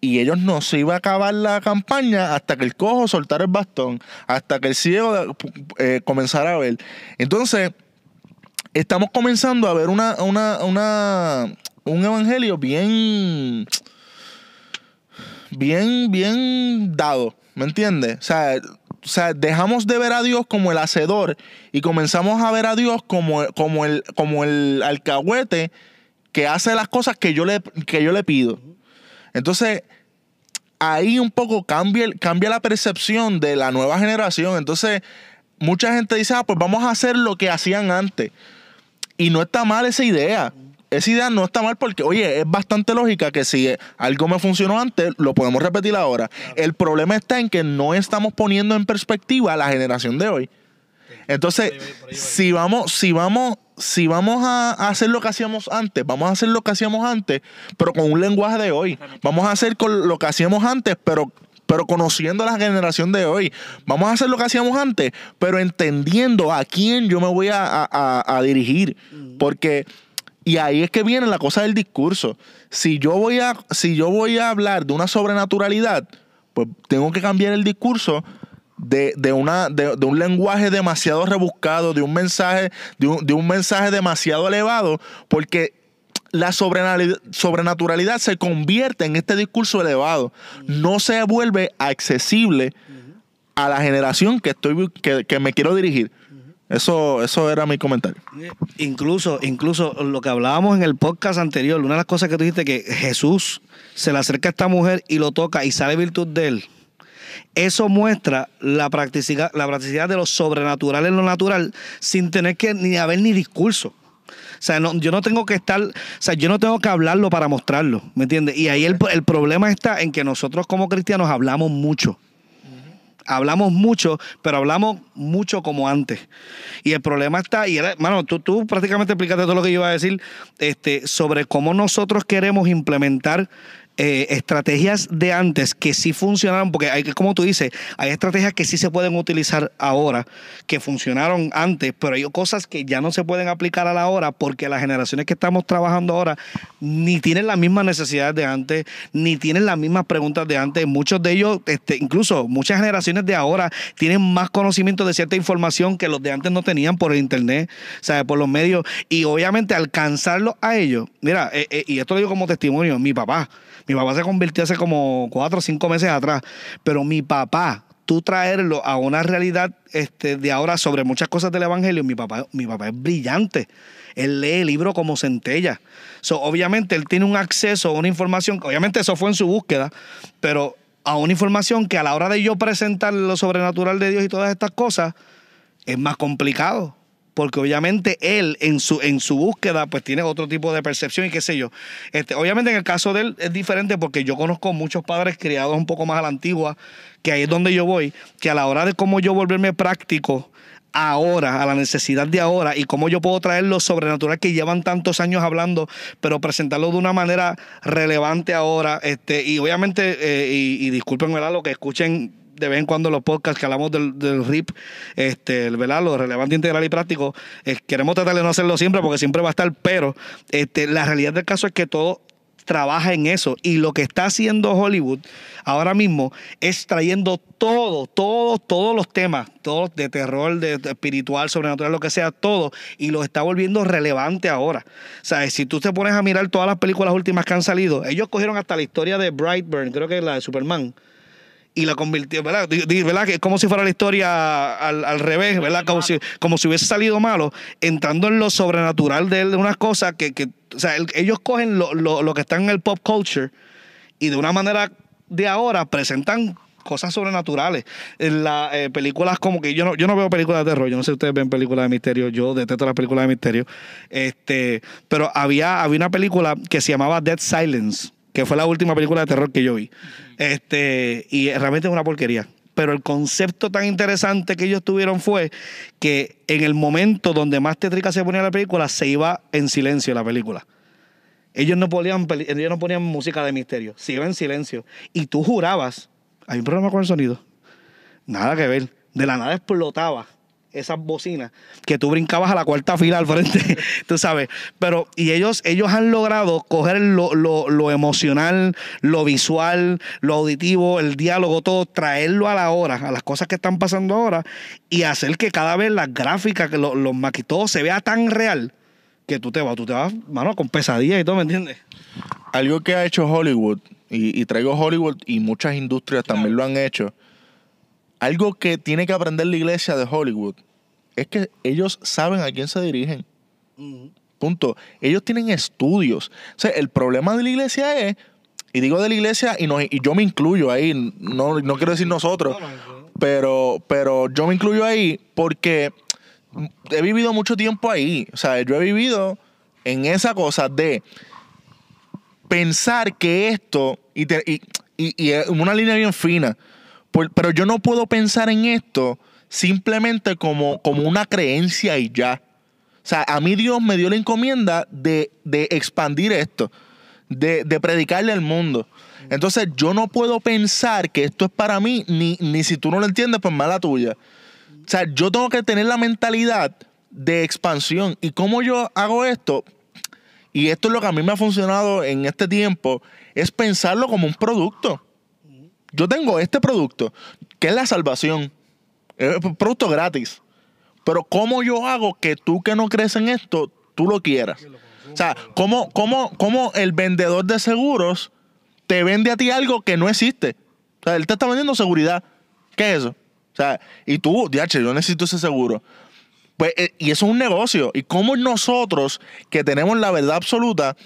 y ellos no se iba a acabar la campaña hasta que el cojo soltara el bastón, hasta que el ciego eh, comenzara a ver. Entonces, estamos comenzando a ver una, una, una, un evangelio bien, bien, bien dado, ¿me entiendes? O sea, o sea, dejamos de ver a Dios como el hacedor y comenzamos a ver a Dios como, como, el, como el alcahuete que hace las cosas que yo le, que yo le pido. Entonces, ahí un poco cambia, cambia la percepción de la nueva generación. Entonces, mucha gente dice, ah, pues vamos a hacer lo que hacían antes. Y no está mal esa idea. Esa idea no está mal porque, oye, es bastante lógica que si algo me funcionó antes, lo podemos repetir ahora. El problema está en que no estamos poniendo en perspectiva a la generación de hoy. Entonces, si vamos, si vamos, si vamos a hacer lo que hacíamos antes, vamos a hacer lo que hacíamos antes, pero con un lenguaje de hoy. Vamos a hacer con lo que hacíamos antes, pero pero conociendo a la generación de hoy. Vamos a hacer lo que hacíamos antes, pero entendiendo a quién yo me voy a, a- a- a dirigir. Porque, y ahí es que viene la cosa del discurso. Si yo voy a, si yo voy a hablar de una sobrenaturalidad, pues tengo que cambiar el discurso de, de una, de, de un lenguaje demasiado rebuscado, de un mensaje, de un, de un mensaje demasiado elevado, porque la sobrenaturalidad se convierte en este discurso elevado. No se vuelve accesible a la generación que estoy que, que me quiero dirigir. Eso, eso era mi comentario. Incluso, incluso lo que hablábamos en el podcast anterior, una de las cosas que tú dijiste que Jesús se le acerca a esta mujer y lo toca y sale virtud de él. Eso muestra la practicidad, la practicidad de lo sobrenatural en lo natural sin tener que ni haber ni discurso. O sea, no- yo no tengo que estar, o sea, yo no tengo que hablarlo para mostrarlo, ¿me entiendes? Y ahí el, el problema está en que nosotros como cristianos hablamos mucho. Hablamos mucho, pero hablamos mucho como antes. Y el problema está, y era, mano, tú, tú prácticamente explicaste todo lo que yo iba a decir este, sobre cómo nosotros queremos implementar eh, estrategias de antes que sí funcionaron, porque hay, como tú dices, hay estrategias que sí se pueden utilizar ahora, que funcionaron antes, pero hay cosas que ya no se pueden aplicar a la hora porque las generaciones que estamos trabajando ahora ni tienen las mismas necesidades de antes, ni tienen las mismas preguntas de antes. Muchos de ellos, este, incluso muchas generaciones de ahora, tienen más conocimiento de cierta información que los de antes no tenían por el internet, sea, por los medios. Y obviamente alcanzarlo a ellos, mira, eh, eh, y esto lo digo como testimonio, mi papá. Mi papá se convirtió hace como cuatro o cinco meses atrás. Pero mi papá, tú traerlo a una realidad este, de ahora sobre muchas cosas del Evangelio, mi papá, mi papá es brillante. Él lee el libro como centella. So, obviamente él tiene un acceso a una información, obviamente eso fue en su búsqueda, pero a una información que a la hora de yo presentar lo sobrenatural de Dios y todas estas cosas, es más complicado. Porque obviamente él en su, en su búsqueda pues tiene otro tipo de percepción y qué sé yo. Este, obviamente en el caso de él es diferente porque yo conozco muchos padres criados un poco más a la antigua, que ahí es donde yo voy, que a la hora de cómo yo volverme práctico ahora, a la necesidad de ahora y cómo yo puedo traer lo sobrenatural que llevan tantos años hablando, pero presentarlo de una manera relevante ahora. Este, y obviamente, eh, y, y disculpen ¿verdad? lo que escuchen de vez en cuando los podcasts que hablamos del, del RIP, este, ¿verdad? Lo relevante, integral y práctico, eh, queremos tratar de no hacerlo siempre porque siempre va a estar, pero este, la realidad del caso es que todo trabaja en eso. Y lo que está haciendo Hollywood ahora mismo es trayendo todo, todo, todos los temas, todos de terror, de, de espiritual, sobrenatural, lo que sea, todo, y lo está volviendo relevante ahora. O sea, si tú te pones a mirar todas las películas últimas que han salido, ellos cogieron hasta la historia de Brightburn, creo que es la de Superman y la convirtió, ¿verdad? ¿verdad? Que es como si fuera la historia al, al revés, ¿verdad? Como si, como si hubiese salido malo, entrando en lo sobrenatural de, de unas cosas que, que o sea, el- ellos cogen lo, lo, lo que está en el pop culture y de una manera de ahora presentan cosas sobrenaturales. En las películas como que yo no, yo no veo películas de terror, yo no sé si ustedes ven películas de misterio, yo detesto las películas de misterio. Este, pero había, había una película que se llamaba Dead Silence, que fue la última película de terror que yo vi. Este, y realmente es una porquería. Pero el concepto tan interesante que ellos tuvieron fue que en el momento donde más tétrica se ponía la película, se iba en silencio la película. Ellos no ponían, ellos no ponían música de misterio, se iba en silencio. Y tú jurabas, hay un problema con el sonido. Nada que ver. De la nada explotaba esas bocinas que tú brincabas a la cuarta fila al frente, tú sabes. Pero, y ellos, ellos han logrado coger lo, lo- lo emocional, lo visual, lo auditivo, el diálogo, todo, traerlo a la hora, a las cosas que están pasando ahora, y hacer que cada vez las gráficas, que lo- los maquis, todo se vea tan real que tú te vas, tú te vas, mano, con pesadillas y todo, ¿me entiendes? Algo que ha hecho Hollywood, y, y traigo Hollywood y muchas industrias también lo han hecho, algo que tiene que aprender la iglesia de Hollywood es que ellos saben a quién se dirigen. Punto. Ellos tienen estudios. O sea, el problema de la iglesia es, y digo de la iglesia, y, no, y yo me incluyo ahí, no, no quiero decir nosotros, pero, pero yo me incluyo ahí porque he vivido mucho tiempo ahí. O sea, yo he vivido en esa cosa de pensar que esto, y, te- y, y- una línea bien fina, pero yo no puedo pensar en esto simplemente como, como una creencia y ya. O sea, a mí Dios me dio la encomienda de, de expandir esto, de, de predicarle al mundo. Entonces yo no puedo pensar que esto es para mí, ni, ni si tú no lo entiendes, pues mala tuya. O sea, yo tengo que tener la mentalidad de expansión. ¿Y cómo yo hago esto? Y esto es lo que a mí me ha funcionado en este tiempo, es pensarlo como un producto. Yo tengo este producto, que es la salvación. Es un producto gratis. Pero ¿cómo yo hago que tú que no crees en esto, tú lo quieras? O sea, ¿cómo, cómo, cómo el vendedor de seguros te vende a ti algo que no existe? O sea, él te está vendiendo seguridad. ¿Qué es eso? O sea, y tú, diache, yo necesito ese seguro. Pues, eh, y eso es un negocio. Y cómo nosotros, que tenemos la verdad absoluta,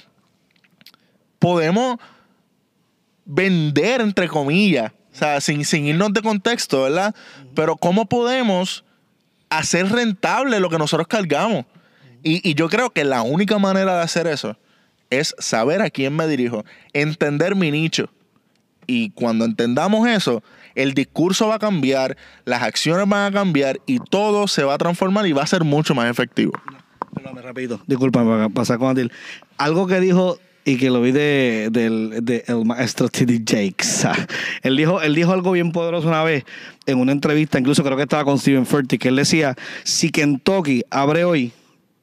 podemos vender, entre comillas, o sea, sin, sin irnos de contexto, ¿verdad? Pero cómo podemos hacer rentable lo que nosotros cargamos. Y, y yo creo que la única manera de hacer eso es saber a quién me dirijo, entender mi nicho. Y cuando entendamos eso, el discurso va a cambiar, las acciones van a cambiar y todo se va a transformar y va a ser mucho más efectivo. Disculpa, para pasar con Adil. Algo que dijo y que lo vi de, del de maestro T.D. Jakes. él, dijo, él dijo algo bien poderoso una vez en una entrevista, incluso creo que estaba con Steven Furtick, que él decía, si Kentucky abre hoy,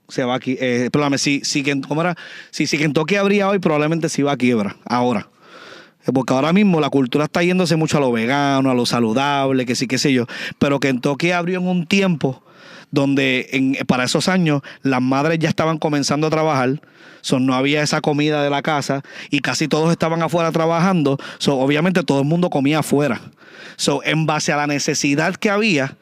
se va aquí. Eh, perdóname, si, si, ¿cómo era? Si, si Kentucky abría hoy, probablemente se iba a quiebra, ahora. Eh, Porque ahora mismo la cultura está yéndose mucho a lo vegano, a lo saludable, que sí, qué sé yo. Pero Kentucky abrió en un tiempo donde para esos años las madres ya estaban comenzando a trabajar, no había esa comida de la casa y casi todos estaban afuera trabajando, so, obviamente todo el mundo comía afuera. So, en base a la necesidad que había,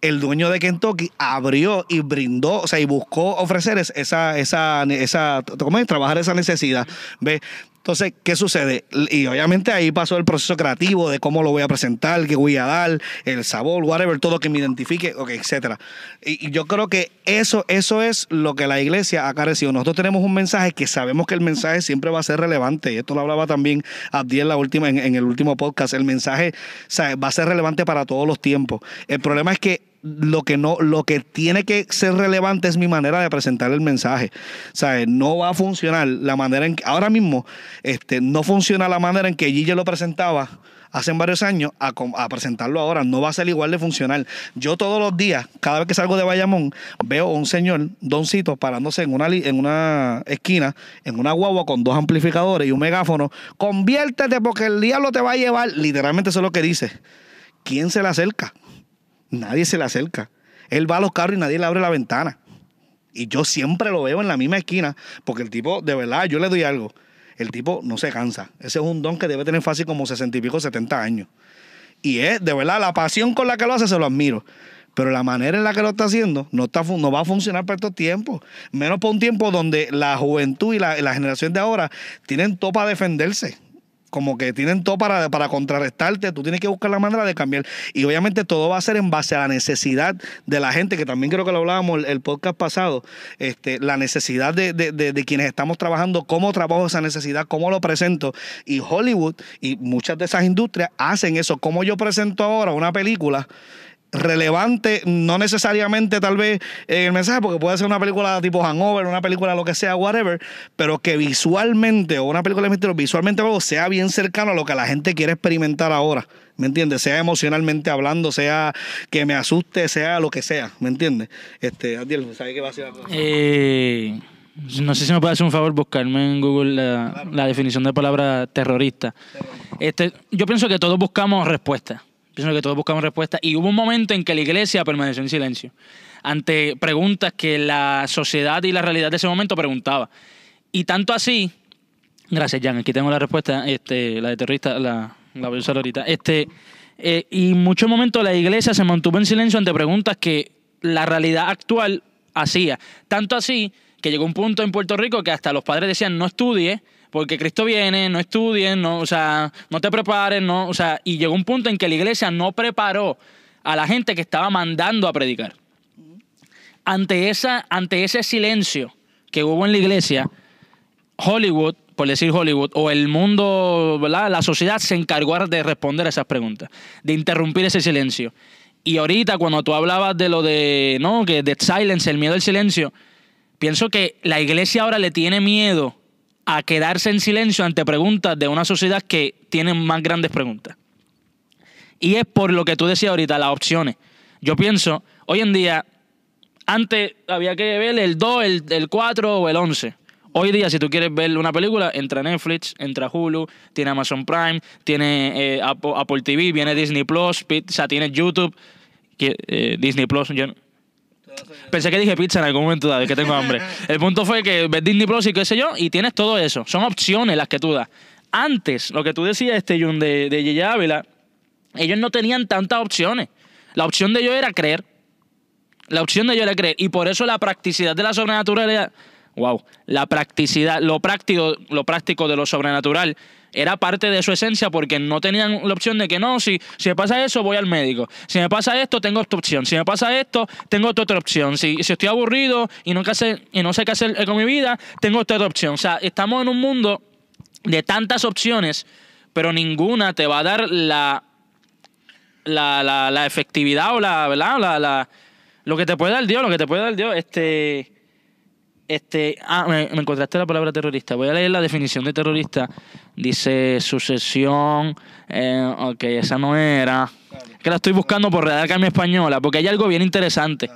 el dueño de Kentucky abrió y brindó, o sea, y buscó ofrecer es- esa, esa, esa, ¿cómo es? Trabajar esa necesidad. ¿Ves? Entonces, ¿qué sucede? Y obviamente ahí pasó el proceso creativo de cómo lo voy a presentar, qué voy a dar, el sabor, whatever, todo que me identifique, ok, etcétera. Y, yo creo que eso, eso es lo que la iglesia ha carecido. Nosotros tenemos un mensaje que sabemos que el mensaje siempre va a ser relevante. Y esto lo hablaba también Abdi en, la última, en, el último podcast. El mensaje va a ser relevante para todos los tiempos. El problema es que lo que no lo que tiene que ser relevante es mi manera de presentar el mensaje. ¿Sabes? no va a funcionar la manera en que ahora mismo este no funciona la manera en que Gille lo presentaba hace varios años a, presentarlo ahora. No va a ser igual de funcional. Yo todos los días cada vez que salgo de Bayamón veo a un señor doncito parándose en una en una esquina en una guagua con dos amplificadores y un megáfono. Conviértete porque el diablo te va a llevar literalmente eso es lo que dice. ¿quién se le acerca? Nadie se le acerca. Él va a los carros y nadie le abre la ventana. Y yo siempre lo veo en la misma esquina, porque el tipo, de verdad, yo le doy algo. El tipo no se cansa. Ese es un don que debe tener fácil como 60 y pico, 70 años. Y es, de verdad, la pasión con la que lo hace, se lo admiro. Pero la manera en la que lo está haciendo no, va a funcionar para estos tiempos. Menos por un tiempo donde la juventud y la, la generación de ahora tienen todo para defenderse como que tienen todo para, para contrarrestarte, tú tienes que buscar la manera de cambiar. Y obviamente todo va a ser en base a la necesidad de la gente, que también creo que lo hablábamos el, el podcast pasado, este, la necesidad de, de- de- de quienes estamos trabajando, cómo trabajo esa necesidad, cómo lo presento. Y Hollywood y muchas de esas industrias hacen eso. Cómo yo presento ahora una película relevante, no necesariamente tal vez en el mensaje, porque puede ser una película tipo Hangover, una película lo que sea, whatever, pero que visualmente, o una película de misterio, visualmente algo sea bien cercano a lo que la gente quiere experimentar ahora, ¿me entiendes? Sea emocionalmente hablando, sea que me asuste, sea lo que sea, ¿me entiendes? Este, Adiel, ¿sabes qué va a ser la cosa? Eh, no sé si me puede hacer un favor buscarme en Google la, la definición de palabra terrorista. Este, yo pienso que todos buscamos respuesta. Pienso que todos buscamos respuesta. Y hubo un momento en que la iglesia permaneció en silencio ante preguntas que la sociedad y la realidad de ese momento preguntaba. Y tanto así, gracias Jan, aquí tengo la respuesta, este, la de terrorista, la, la voy a usar ahorita. Este, eh, y en muchos momentos la iglesia se mantuvo en silencio ante preguntas que la realidad actual hacía. Tanto así que llegó un punto en Puerto Rico que hasta los padres decían no estudie porque Cristo viene, no estudien, no, o sea, no te prepares, no, o sea, y llegó un punto en que la iglesia no preparó a la gente que estaba mandando a predicar. Ante esa ante ese silencio que hubo en la iglesia, Hollywood, por decir Hollywood, o el mundo, ¿verdad? La sociedad se encargó de responder a esas preguntas, de interrumpir ese silencio. Y ahorita cuando tú hablabas de lo de, ¿no? Que de silence, el miedo al silencio, pienso que la iglesia ahora le tiene miedo a quedarse en silencio ante preguntas de una sociedad que tiene más grandes preguntas. Y es por lo que tú decías ahorita, las opciones. Yo pienso, hoy en día, antes había que ver el 2, el, el 4 o el 11. Hoy día, si tú quieres ver una película, entra Netflix, entra Hulu, tiene Amazon Prime, tiene eh, Apple, Apple TV, viene Disney Plus, o sea, tiene YouTube, eh, Disney Plus. Yo, Pensé que dije pizza en algún momento dado, que tengo hambre. El punto fue que ves Disney Plus y qué sé yo, y tienes todo eso. Son opciones las que tú das. Antes, lo que tú decías, este Jun, de, de Yeye Ávila, ellos no tenían tantas opciones. La opción de ellos era creer. La opción de ellos era creer. Y por eso la practicidad de la sobrenaturalidad, wow, la practicidad, lo práctico, lo práctico de lo sobrenatural era parte de su esencia porque no tenían la opción de que no, si, si me pasa eso, voy al médico. Si me pasa esto, tengo esta opción. Si me pasa esto, tengo otra opción. Si, si estoy aburrido y no, hacer, y no sé qué hacer con mi vida, tengo otra opción. O sea, estamos en un mundo de tantas opciones, pero ninguna te va a dar la, la, la, la efectividad o la, ¿verdad? La, lo que te puede dar Dios, lo que te puede dar Dios. Este, este, ah, me, encontraste la palabra terrorista. Voy a leer la definición de terrorista. Dice sucesión. Eh, ok, esa no era. Es que la estoy buscando por redactar mi española, porque hay algo bien interesante.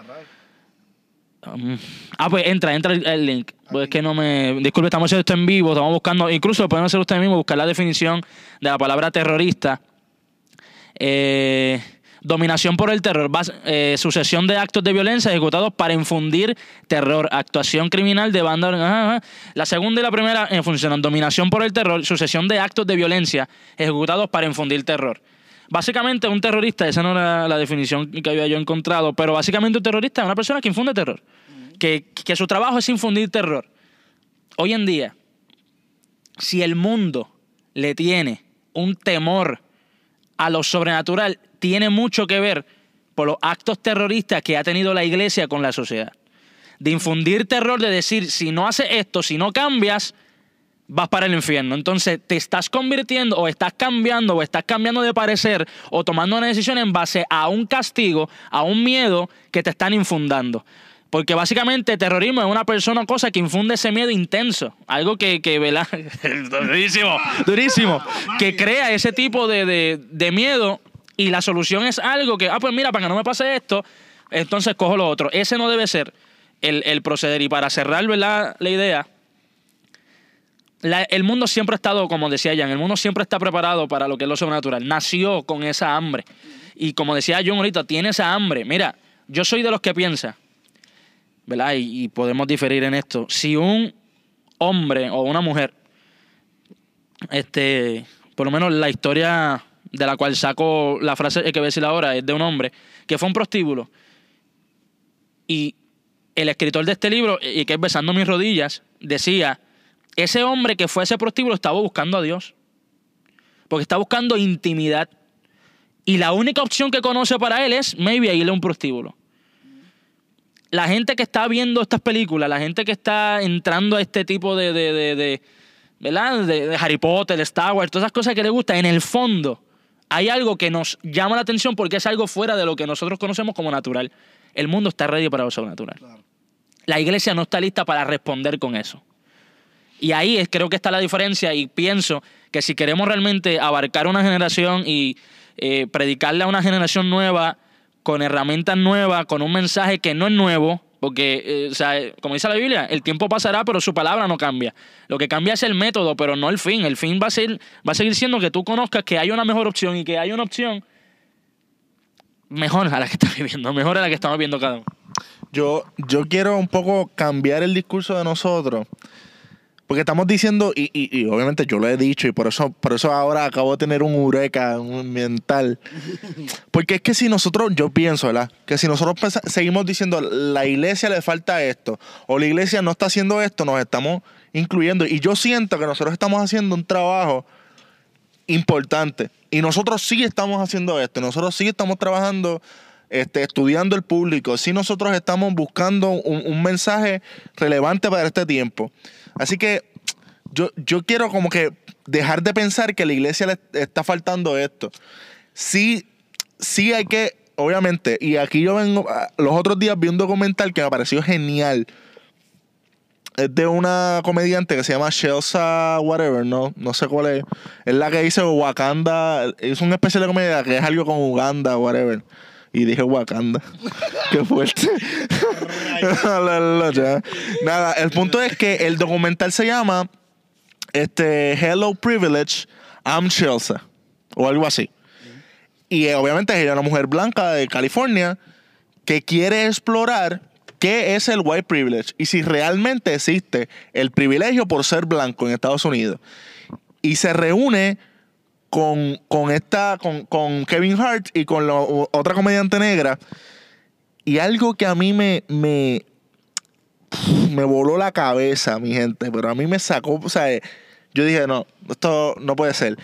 Um, ah, pues entra, entra el, el link. Pues es que no me. Disculpe, estamos haciendo esto en vivo, estamos buscando. Incluso lo pueden hacer ustedes mismos, buscar la definición de la palabra terrorista. Eh, Dominación por el terror, bas- eh, sucesión de actos de violencia ejecutados para infundir terror, actuación criminal de banda. ajá, ajá. La segunda y la primera eh, funcionan. Dominación por el terror, sucesión de actos de violencia ejecutados para infundir terror. Básicamente, un terrorista, esa no era la definición que había yo encontrado, pero básicamente un terrorista es una persona que infunde terror. Que, que su trabajo es infundir terror. Hoy en día, si el mundo le tiene un temor a lo sobrenatural, tiene mucho que ver por los actos terroristas que ha tenido la iglesia con la sociedad. De infundir terror, de decir, si no haces esto, si no cambias, vas para el infierno. Entonces te estás convirtiendo o estás cambiando o estás cambiando de parecer o tomando una decisión en base a un castigo, a un miedo que te están infundando. Porque básicamente terrorismo es una persona o cosa que infunde ese miedo intenso. Algo que, que ¿verdad? durísimo, durísimo. Que crea ese tipo de, de- de miedo y la solución es algo que, ah, pues mira, para que no me pase esto, entonces cojo lo otro. Ese no debe ser el, el proceder. Y para cerrar, ¿verdad? La idea, la- el mundo siempre ha estado, como decía Jan, el mundo siempre está preparado para lo que es lo sobrenatural. Nació con esa hambre. Y como decía John ahorita, tiene esa hambre. Mira, yo soy de los que piensa, ¿verdad? Y, y podemos diferir en esto. Si un hombre o una mujer, este, por lo menos la historia de la cual saco la frase que voy a decir ahora es de un hombre que fue un prostíbulo. Y el escritor de este libro, y que es Besando mis rodillas, decía, ese hombre que fue ese prostíbulo estaba buscando a Dios. Porque está buscando intimidad. Y la única opción que conoce para él es, maybe, irle a un prostíbulo. La gente que está viendo estas películas, la gente que está entrando a este tipo de, de, de, ¿verdad? De, de Harry Potter, Star Wars, todas esas cosas que le gustan, en el fondo hay algo que nos llama la atención porque es algo fuera de lo que nosotros conocemos como natural. El mundo está ready para lo sobrenatural. La iglesia no está lista para responder con eso. Y ahí es, creo que está la diferencia y pienso que si queremos realmente abarcar una generación y eh, predicarle a una generación nueva con herramientas nuevas, con un mensaje que no es nuevo, porque, eh, o sea, como dice la Biblia, el tiempo pasará, pero su palabra no cambia. Lo que cambia es el método, pero no el fin. El fin va a, ser, va a seguir siendo que tú conozcas que hay una mejor opción y que hay una opción mejor a la que estás viviendo, mejor a la que estamos viendo cada uno. Yo, yo quiero un poco cambiar el discurso de nosotros. Porque estamos diciendo, y, y- y obviamente yo lo he dicho, y por eso, por eso ahora acabo de tener un eureka un mental. Porque es que si nosotros, yo pienso, ¿verdad? Que si nosotros seguimos diciendo, la iglesia le falta esto, o la iglesia no está haciendo esto, nos estamos incluyendo. Y yo siento que nosotros estamos haciendo un trabajo importante. Y nosotros sí estamos haciendo esto. Nosotros sí estamos trabajando, este, estudiando el público. Sí nosotros estamos buscando un, un mensaje relevante para este tiempo. Así que yo, yo quiero como que dejar de pensar que la iglesia le está faltando esto. Sí, sí hay que, obviamente, y aquí yo vengo, ah, los otros días vi un documental que me pareció genial es de una comediante que se llama Chelsea Whatever, no, no sé cuál es. Es la que dice Wakanda, es un especial de comedia que es algo con Uganda, whatever. Y dije Wakanda. Qué fuerte. Nada, el punto es que el documental se llama este, Hello Privilege, I'm Chelsea. O algo así. Y eh, obviamente ella es una mujer blanca de California que quiere explorar qué es el white privilege y si realmente existe el privilegio por ser blanco en Estados Unidos. Y se reúne con, con esta, con, con Kevin Hart y con la o- otra comediante negra. Y algo que a mí me, me, me voló la cabeza, mi gente, pero a mí me sacó, o sea, yo dije, no, esto no puede ser.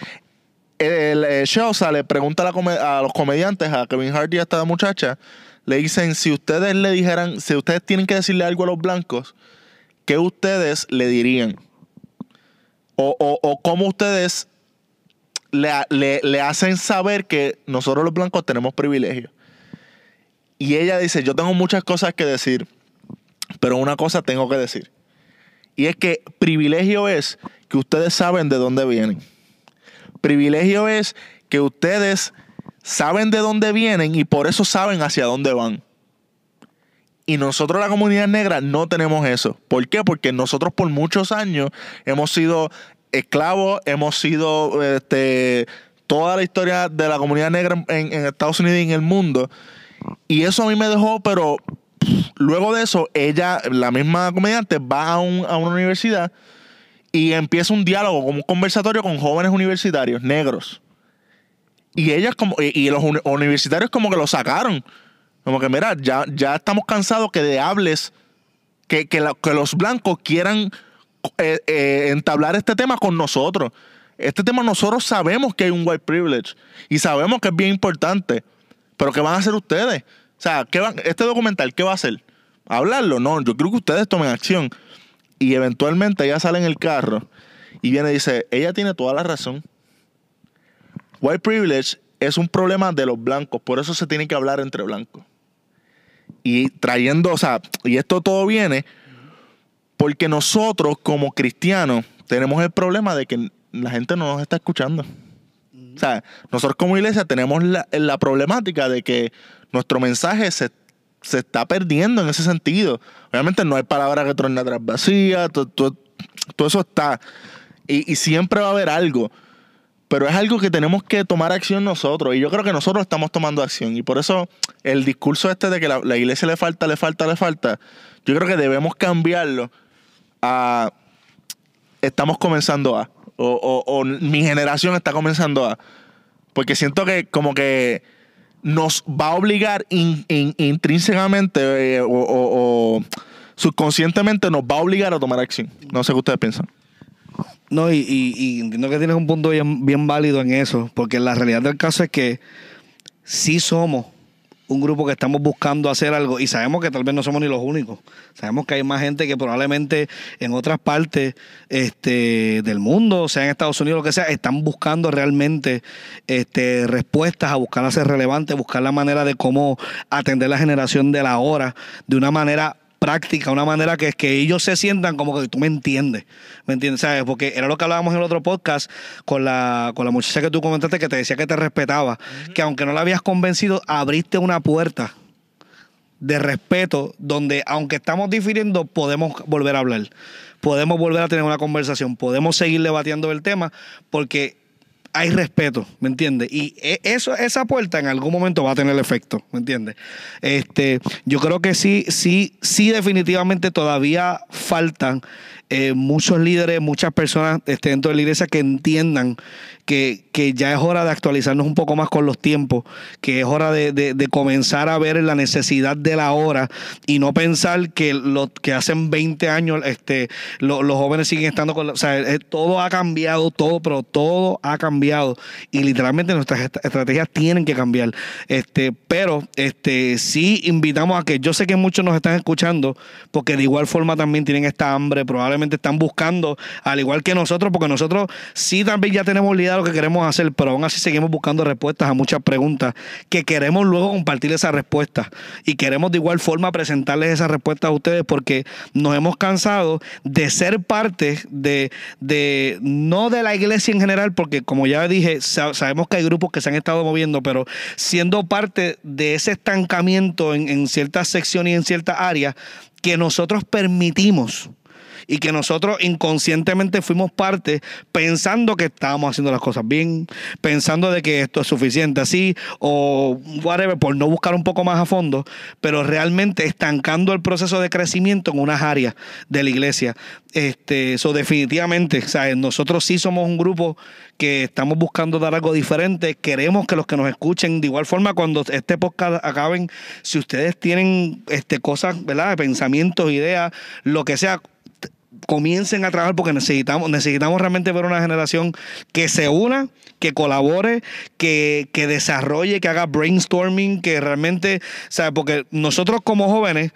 El, el Shelsa le pregunta a los comediantes, a Kevin Hart y a esta muchacha, le dicen, si ustedes le dijeran, si ustedes tienen que decirle algo a los blancos, ¿qué ustedes le dirían? O, o, o cómo ustedes le, le- hacen saber que nosotros los blancos tenemos privilegios. Y ella dice, yo tengo muchas cosas que decir, pero una cosa tengo que decir. Y es que privilegio es que ustedes saben de dónde vienen. Privilegio es que ustedes saben de dónde vienen y por eso saben hacia dónde van. Y nosotros, la comunidad negra, no tenemos eso. ¿Por qué? Porque nosotros por muchos años hemos sido esclavos, hemos sido este, toda la historia de la comunidad negra en, Estados Unidos y en el mundo. Y eso a mí me dejó, pero luego de eso, ella, la misma comediante, va a, un- a una universidad y empieza un diálogo, como un conversatorio con jóvenes universitarios negros. Y ellas como, y, los uni- universitarios como que lo sacaron. Como que, mira, ya, ya estamos cansados que de hables, que, que los blancos quieran eh, eh, entablar este tema con nosotros. Este tema nosotros sabemos que hay un white privilege y sabemos que es bien importante. Pero ¿qué van a hacer ustedes? O sea, ¿qué van, este documental, ¿qué va a hacer? ¿Hablarlo? No, yo creo que ustedes tomen acción. Y eventualmente ella sale en el carro y viene y dice, ella tiene toda la razón. White privilege es un problema de los blancos, por eso se tiene que hablar entre blancos. Y trayendo, o sea, y esto todo viene porque nosotros como cristianos tenemos el problema de que la gente no nos está escuchando. O sea, nosotros como iglesia tenemos la, la problemática de que nuestro mensaje se, se está perdiendo en ese sentido. Obviamente no hay palabra que truene atrás vacía, to- to- todo eso está. Y, y siempre va a haber algo. Pero es algo que tenemos que tomar acción nosotros. Y yo creo que nosotros estamos tomando acción. Y por eso el discurso este de que la, la iglesia le falta, le falta, le falta, yo creo que debemos cambiarlo estamos comenzando a. O, o- mi generación está comenzando a. Porque siento que como que nos va a obligar in- in- intrínsecamente eh, o, subconscientemente nos va a obligar a tomar acción. No sé qué ustedes piensan. No, y entiendo que tienes un punto bien, bien válido en eso, porque la realidad del caso es que sí somos un grupo que estamos buscando hacer algo y sabemos que tal vez no somos ni los únicos. Sabemos que hay más gente que probablemente en otras partes este, del mundo, sea en Estados Unidos, lo que sea, están buscando realmente este, respuestas a buscar hacer relevante, buscar la manera de cómo atender la generación de la hora de una manera práctica, una manera que, que ellos se sientan como que tú me entiendes, ¿me entiendes? ¿Sabes? Porque era lo que hablábamos en el otro podcast con la, con la muchacha que tú comentaste que te decía que te respetaba, que aunque no la habías convencido, abriste una puerta de respeto donde aunque estamos difiriendo podemos volver a hablar, podemos volver a tener una conversación, podemos seguir debatiendo el tema porque hay respeto, ¿me entiendes? Y e- eso, esa puerta en algún momento va a tener efecto, ¿me entiendes? Este, yo creo que sí, sí, sí, definitivamente todavía faltan eh, muchos líderes, muchas personas este, dentro de la iglesia que entiendan que, que ya es hora de actualizarnos un poco más con los tiempos, que es hora de, de- comenzar a ver la necesidad de la hora y no pensar que lo que hacen 20 años este, lo- los jóvenes siguen estando con... o sea, eh, todo ha cambiado, todo, pero todo ha cambiado y literalmente nuestras est- estrategias tienen que cambiar. Este, pero este, sí invitamos a que yo sé que muchos nos están escuchando porque de igual forma también tienen esta hambre, probablemente están buscando, al igual que nosotros, porque nosotros sí también ya tenemos idea de lo que queremos hacer, pero aún así seguimos buscando respuestas a muchas preguntas que queremos luego compartir esas respuestas. Y queremos de igual forma presentarles esas respuestas a ustedes porque nos hemos cansado de ser parte de, de no de la iglesia en general, porque como ya dije, sa- sabemos que hay grupos que se han estado moviendo, pero siendo parte de ese estancamiento en, en ciertas secciones y en ciertas áreas que nosotros permitimos y que nosotros inconscientemente fuimos parte pensando que estábamos haciendo las cosas bien, pensando de que esto es suficiente así o whatever, por no buscar un poco más a fondo, pero realmente estancando el proceso de crecimiento en unas áreas de la iglesia. Este, eso definitivamente, ¿sabes? nosotros sí somos un grupo que estamos buscando dar algo diferente, queremos que los que nos escuchen, de igual forma cuando este podcast acaben, si ustedes tienen este, cosas, ¿verdad? Pensamientos, ideas, lo que sea, comiencen a trabajar porque necesitamos, necesitamos realmente ver una generación que se una, que colabore, que, que desarrolle, que haga brainstorming, que realmente, ¿sabes? Porque nosotros como jóvenes,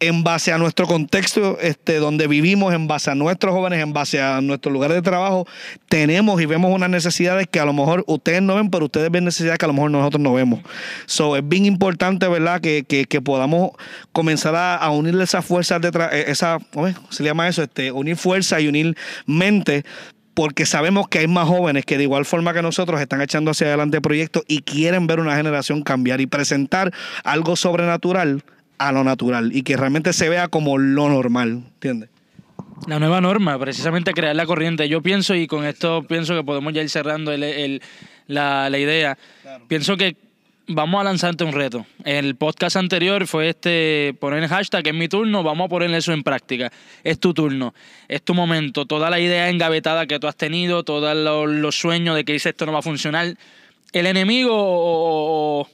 en base a nuestro contexto este, donde vivimos, en base a nuestros jóvenes, en base a nuestro lugar de trabajo, tenemos y vemos unas necesidades que a lo mejor ustedes no ven, pero ustedes ven necesidades que a lo mejor nosotros no vemos. So, es bien importante, ¿verdad?, que, que- que podamos comenzar a, a unir esas fuerzas de eh, esa, ¿cómo se llama eso? Este, unir fuerza y unir mente porque sabemos que hay más jóvenes que de igual forma que nosotros están echando hacia adelante proyectos y quieren ver una generación cambiar y presentar algo sobrenatural a lo natural y que realmente se vea como lo normal, ¿entiendes? La nueva norma, precisamente crear la corriente. Yo pienso, y con esto pienso que podemos ya ir cerrando el, el- la, la idea. Pienso que vamos a lanzarte un reto. El podcast anterior fue este poner el hashtag es mi turno, vamos a poner eso en práctica. Es tu turno, es tu momento. Toda la idea engavetada que tú has tenido, todos los, los sueños de que dices esto no va a funcionar. El enemigo o, o-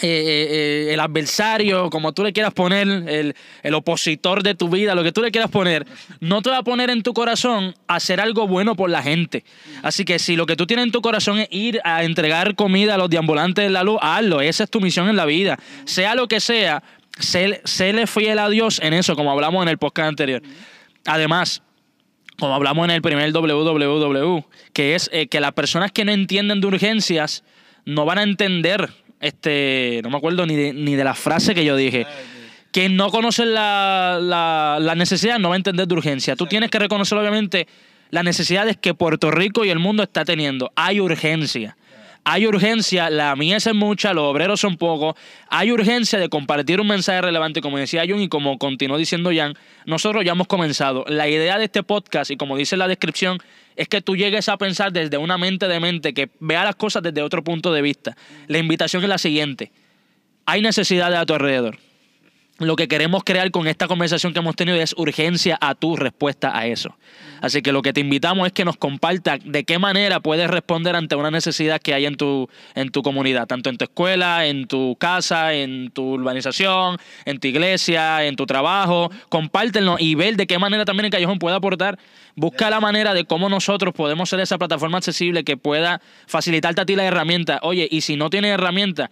eh, eh, el adversario, como tú le quieras poner, el, el opositor de tu vida, lo que tú le quieras poner, no te va a poner en tu corazón hacer algo bueno por la gente. Así que si lo que tú tienes en tu corazón es ir a entregar comida a los deambulantes de la luz, hazlo. Esa es tu misión en la vida. Sea lo que sea, sé, séle fiel a Dios en eso, como hablamos en el podcast anterior. Además, como hablamos en el primer www, que es eh, que las personas que no entienden de urgencias no van a entender, este, no me acuerdo ni de, ni de la frase que yo dije. Que no conocen la, la, necesidad no va a entender de urgencia. Tú tienes que reconocer, obviamente, las necesidades que Puerto Rico y el mundo está teniendo. Hay urgencia. Hay urgencia, la mía es mucha, los obreros son pocos. Hay urgencia de compartir un mensaje relevante, como decía Jun y como continuó diciendo Jan, nosotros ya hemos comenzado. La idea de este podcast, y como dice la descripción, es que tú llegues a pensar desde una mente de mente, que vea las cosas desde otro punto de vista. La invitación es la siguiente. Hay necesidades a tu alrededor. Lo que queremos crear con esta conversación que hemos tenido es urgencia a tu respuesta a eso. Así que lo que te invitamos es que nos compartas de qué manera puedes responder ante una necesidad que hay en tu, en tu comunidad, tanto en tu escuela, en tu casa, en tu urbanización, en tu iglesia, en tu trabajo. Compártenos y ver de qué manera también el Callejón puede aportar. Busca la manera de cómo nosotros podemos ser esa plataforma accesible que pueda facilitarte a ti las herramientas. Oye, y si no tienes herramientas,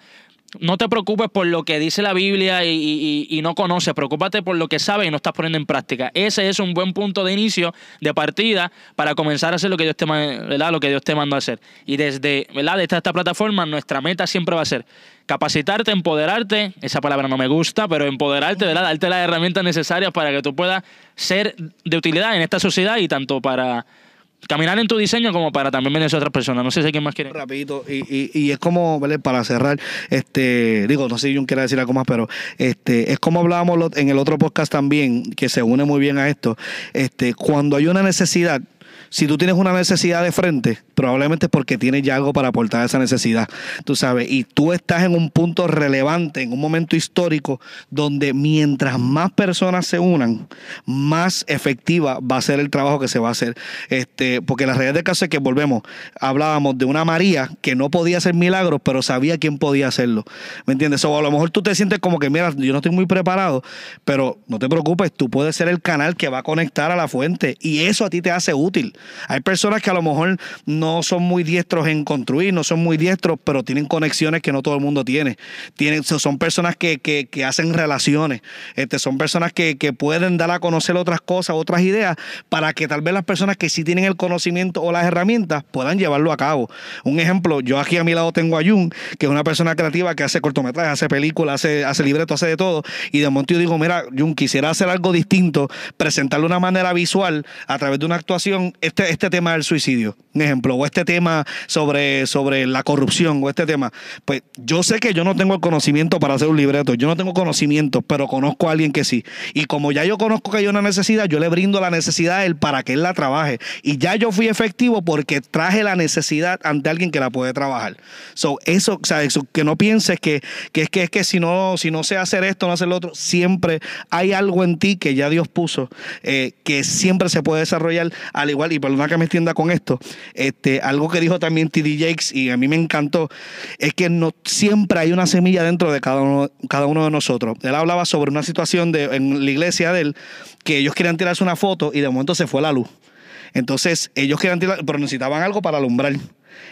no te preocupes por lo que dice la Biblia y, no conoces, preocúpate por lo que sabes y no estás poniendo en práctica. Ese es un buen punto de inicio, de partida, para comenzar a hacer lo que Dios te, ¿verdad? Lo que Dios te a hacer. Y desde ¿verdad? Desde esta plataforma, nuestra meta siempre va a ser capacitarte, empoderarte, esa palabra no me gusta, pero empoderarte, ¿verdad? darte las herramientas necesarias para que tú puedas ser de utilidad en esta sociedad y tanto para caminar en tu diseño como para también beneficiar a otras personas. No sé si quién más quiere. rapidito y, y, es como ¿vale? para cerrar este digo no sé si Jun quiere decir algo más pero este es como hablábamos en el otro podcast también que se une muy bien a esto este cuando hay una necesidad si tú tienes una necesidad de frente, probablemente es porque tienes ya algo para aportar a esa necesidad, tú sabes, y tú estás en un punto relevante, en un momento histórico, donde mientras más personas se unan, más efectiva va a ser el trabajo que se va a hacer. Este, porque la realidad del caso es que volvemos, hablábamos de una María que no podía hacer milagros, pero sabía quién podía hacerlo. ¿Me entiendes? O a lo mejor tú te sientes como que, mira, yo no estoy muy preparado, pero no te preocupes, tú puedes ser el canal que va a conectar a la fuente y eso a ti te hace útil. Hay personas que a lo mejor no son muy diestros en construir, no son muy diestros, pero tienen conexiones que no todo el mundo tiene. Tienen, so- son personas que, que- que hacen relaciones, este, son personas que, que pueden dar a conocer otras cosas, otras ideas, para que tal vez las personas que sí tienen el conocimiento o las herramientas puedan llevarlo a cabo. Un ejemplo, yo aquí a mi lado tengo a Jun, que es una persona creativa que hace cortometrajes, hace películas, hace, hace libretos, hace de todo, y de momento yo digo, mira, Jun, quisiera hacer algo distinto, presentarlo de una manera visual a través de una actuación, este, este tema del suicidio, un ejemplo, o este tema sobre, sobre la corrupción, o este tema. Pues yo sé que yo no tengo el conocimiento para hacer un libreto, yo no tengo conocimiento, pero conozco a alguien que sí. Y como ya yo conozco que hay una necesidad, yo le brindo la necesidad a él para que él la trabaje. Y ya yo fui efectivo porque traje la necesidad ante alguien que la puede trabajar. So, eso, o sea, eso, que no pienses que, que es que es que si no, si no sé hacer esto, no hacer lo otro, siempre hay algo en ti que ya Dios puso, eh, que siempre se puede desarrollar al igual, perdona que me extienda con esto, este, algo que dijo también T.D. Jakes y a mí me encantó, es que no siempre hay una semilla dentro de cada uno, cada uno de nosotros. Él hablaba sobre una situación de, en la iglesia de él, que ellos querían tirarse una foto y de momento se fue la luz. Entonces, ellos querían tirar, pero necesitaban algo para alumbrar.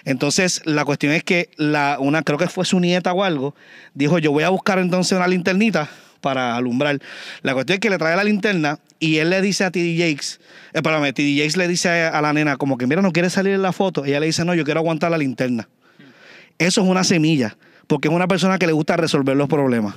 Entonces, la cuestión es que la, una, creo que fue su nieta o algo, dijo, yo voy a buscar entonces una linternita para alumbrar. La cuestión es que le trae la linterna y él le dice a T.D. Jakes, eh, T.D. Jakes le dice a la nena como que, mira, no quiere salir en la foto. Ella le dice, no, yo quiero aguantar la linterna. Eso es una semilla, porque es una persona que le gusta resolver los problemas.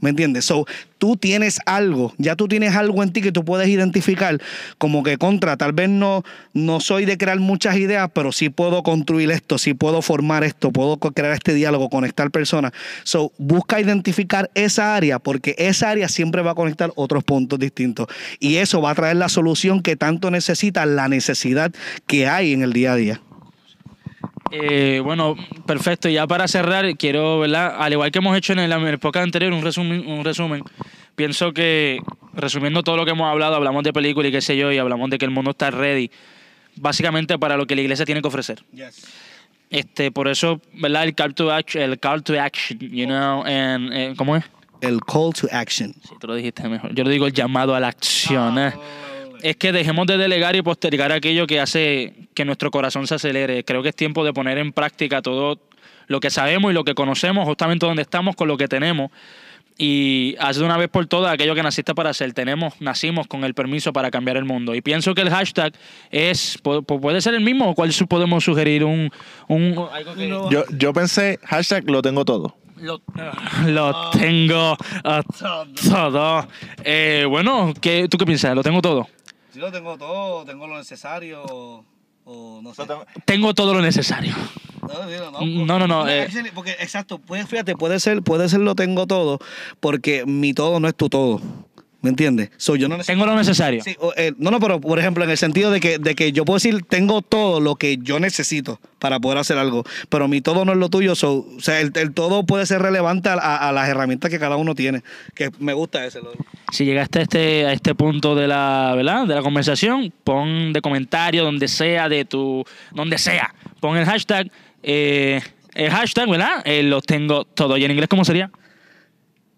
¿Me entiendes? So, tú tienes algo, ya tú tienes algo en ti que tú puedes identificar como que contra, tal vez no, no soy de crear muchas ideas, pero sí puedo construir esto, sí puedo formar esto, puedo crear este diálogo, conectar personas. So, busca identificar esa área, porque esa área siempre va a conectar otros puntos distintos. Y eso va a traer la solución que tanto necesita la necesidad que hay en el día a día. Eh, bueno, perfecto. Ya para cerrar, quiero, ¿verdad? Al igual que hemos hecho en el podcast anterior, un resumen, un resumen. Pienso que, resumiendo todo lo que hemos hablado, hablamos de película y qué sé yo, y hablamos de que el mundo está ready, básicamente para lo que la iglesia tiene que ofrecer. Este, por eso, ¿verdad? El call to action, el call to action, you know, and, eh, ¿cómo es? El call to action. Sí, tú lo dijiste mejor. Yo lo digo el llamado a la acción. ¿eh? Es que dejemos de delegar y postergar aquello que hace que nuestro corazón se acelere. Creo que es tiempo de poner en práctica todo lo que sabemos y lo que conocemos, justamente donde estamos, con lo que tenemos. Y haz de una vez por todas aquello que naciste para hacer. Tenemos, nacimos con el permiso para cambiar el mundo. Y pienso que el hashtag es, pu- pu- puede ser el mismo, o cuál podemos sugerir un, un algo que- Yo, yo pensé, hashtag lo tengo todo. Lo, lo tengo ah, todo. Eh, bueno, ¿qué, ¿tú qué piensas? Lo tengo todo. Yo tengo todo, tengo lo necesario o no sé. Tengo todo lo necesario. No, no, no, eh. Porque, exacto, pues, fíjate, puede ser, puede ser lo tengo todo, porque mi todo no es tu todo. ¿Me entiendes? So, yo no necesito. Tengo lo necesario. Sí, o, eh, no, no, pero por ejemplo, en el sentido de que, de que yo puedo decir, tengo todo lo que yo necesito para poder hacer algo, pero mi todo no es lo tuyo. so, o sea, el, el todo puede ser relevante a, a- a las herramientas que cada uno tiene. Que me gusta ese. lo- Si llegaste a este, a este punto de la, ¿verdad? de la conversación, pon de comentario donde sea, de tu, donde sea. Pon el hashtag, eh, el hashtag, ¿verdad? Eh, lo tengo todo. ¿Y en inglés cómo sería?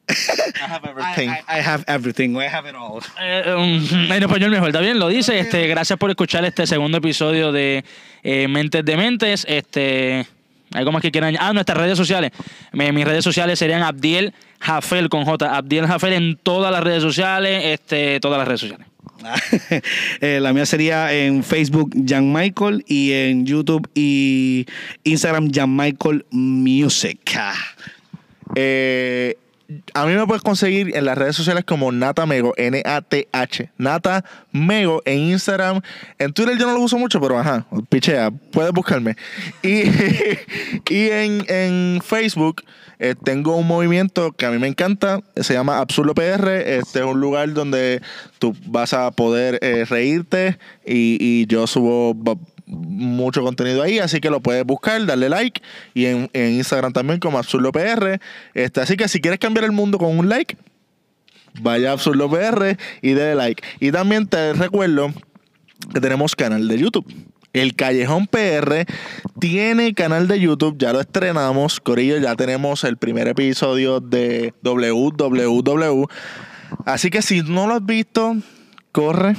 I have everything. I, I have everything, I have it all. Eh, um, en español mejor, ¿está bien? Lo dice. Este, gracias por escuchar este segundo episodio de eh, Mentes de Mentes. Este, algo más que quieran añadir? Ah, nuestras redes sociales. Mi- mis redes sociales serían Abdiel Jafel con J. Abdiel Jafel en todas las redes sociales, este, todas las redes sociales. Eh, la mía sería en Facebook Jan Michael y en YouTube y Instagram Jan Michael Music. Ah. Eh, a mí me puedes conseguir en las redes sociales como Nata Mego, N-A-T-H. Nata Mego en Instagram. En Twitter yo no lo uso mucho, pero ajá, pichea, puedes buscarme. Y, y en, en Facebook eh, tengo un movimiento que a mí me encanta, se llama Absurdo PR. Este es un lugar donde tú vas a poder eh, reírte y, y yo subo mucho contenido ahí, así que lo puedes buscar, darle like y en, Instagram también como Absurdo PR. Este, así que si quieres cambiar el mundo con un like, vaya a Absurdo PR y dale like. Y también te recuerdo que tenemos canal de YouTube. El Callejón PR tiene canal de YouTube, ya lo estrenamos, Corillo, ya tenemos el primer episodio de WWW. Así que si no lo has visto, corre,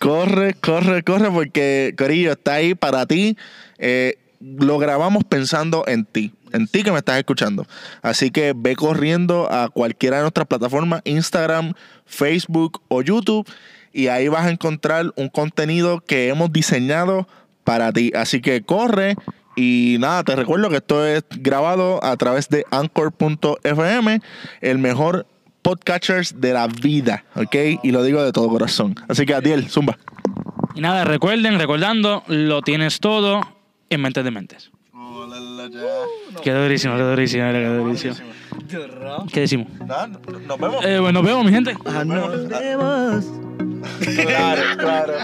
corre, corre, corre, porque Corillo está ahí para ti. Eh, lo grabamos pensando en ti, en ti que me estás escuchando. Así que ve corriendo a cualquiera de nuestras plataformas, Instagram, Facebook o YouTube, y ahí vas a encontrar un contenido que hemos diseñado para ti. Así que corre. Y nada, te recuerdo que esto es grabado a través de anchor.fm, el mejor podcatchers de la vida, ¿ok? Y lo digo de todo corazón. Así que, Adiel, zumba. Y nada, recuerden, recordando, lo tienes todo en Mentes de Mentes. Quedó durísimo, quedó durísimo, quedó durísimo. ¿Qué decimos? nos vemos. Eh, bueno, nos vemos, mi gente. Ah, nos vemos. Claro, claro.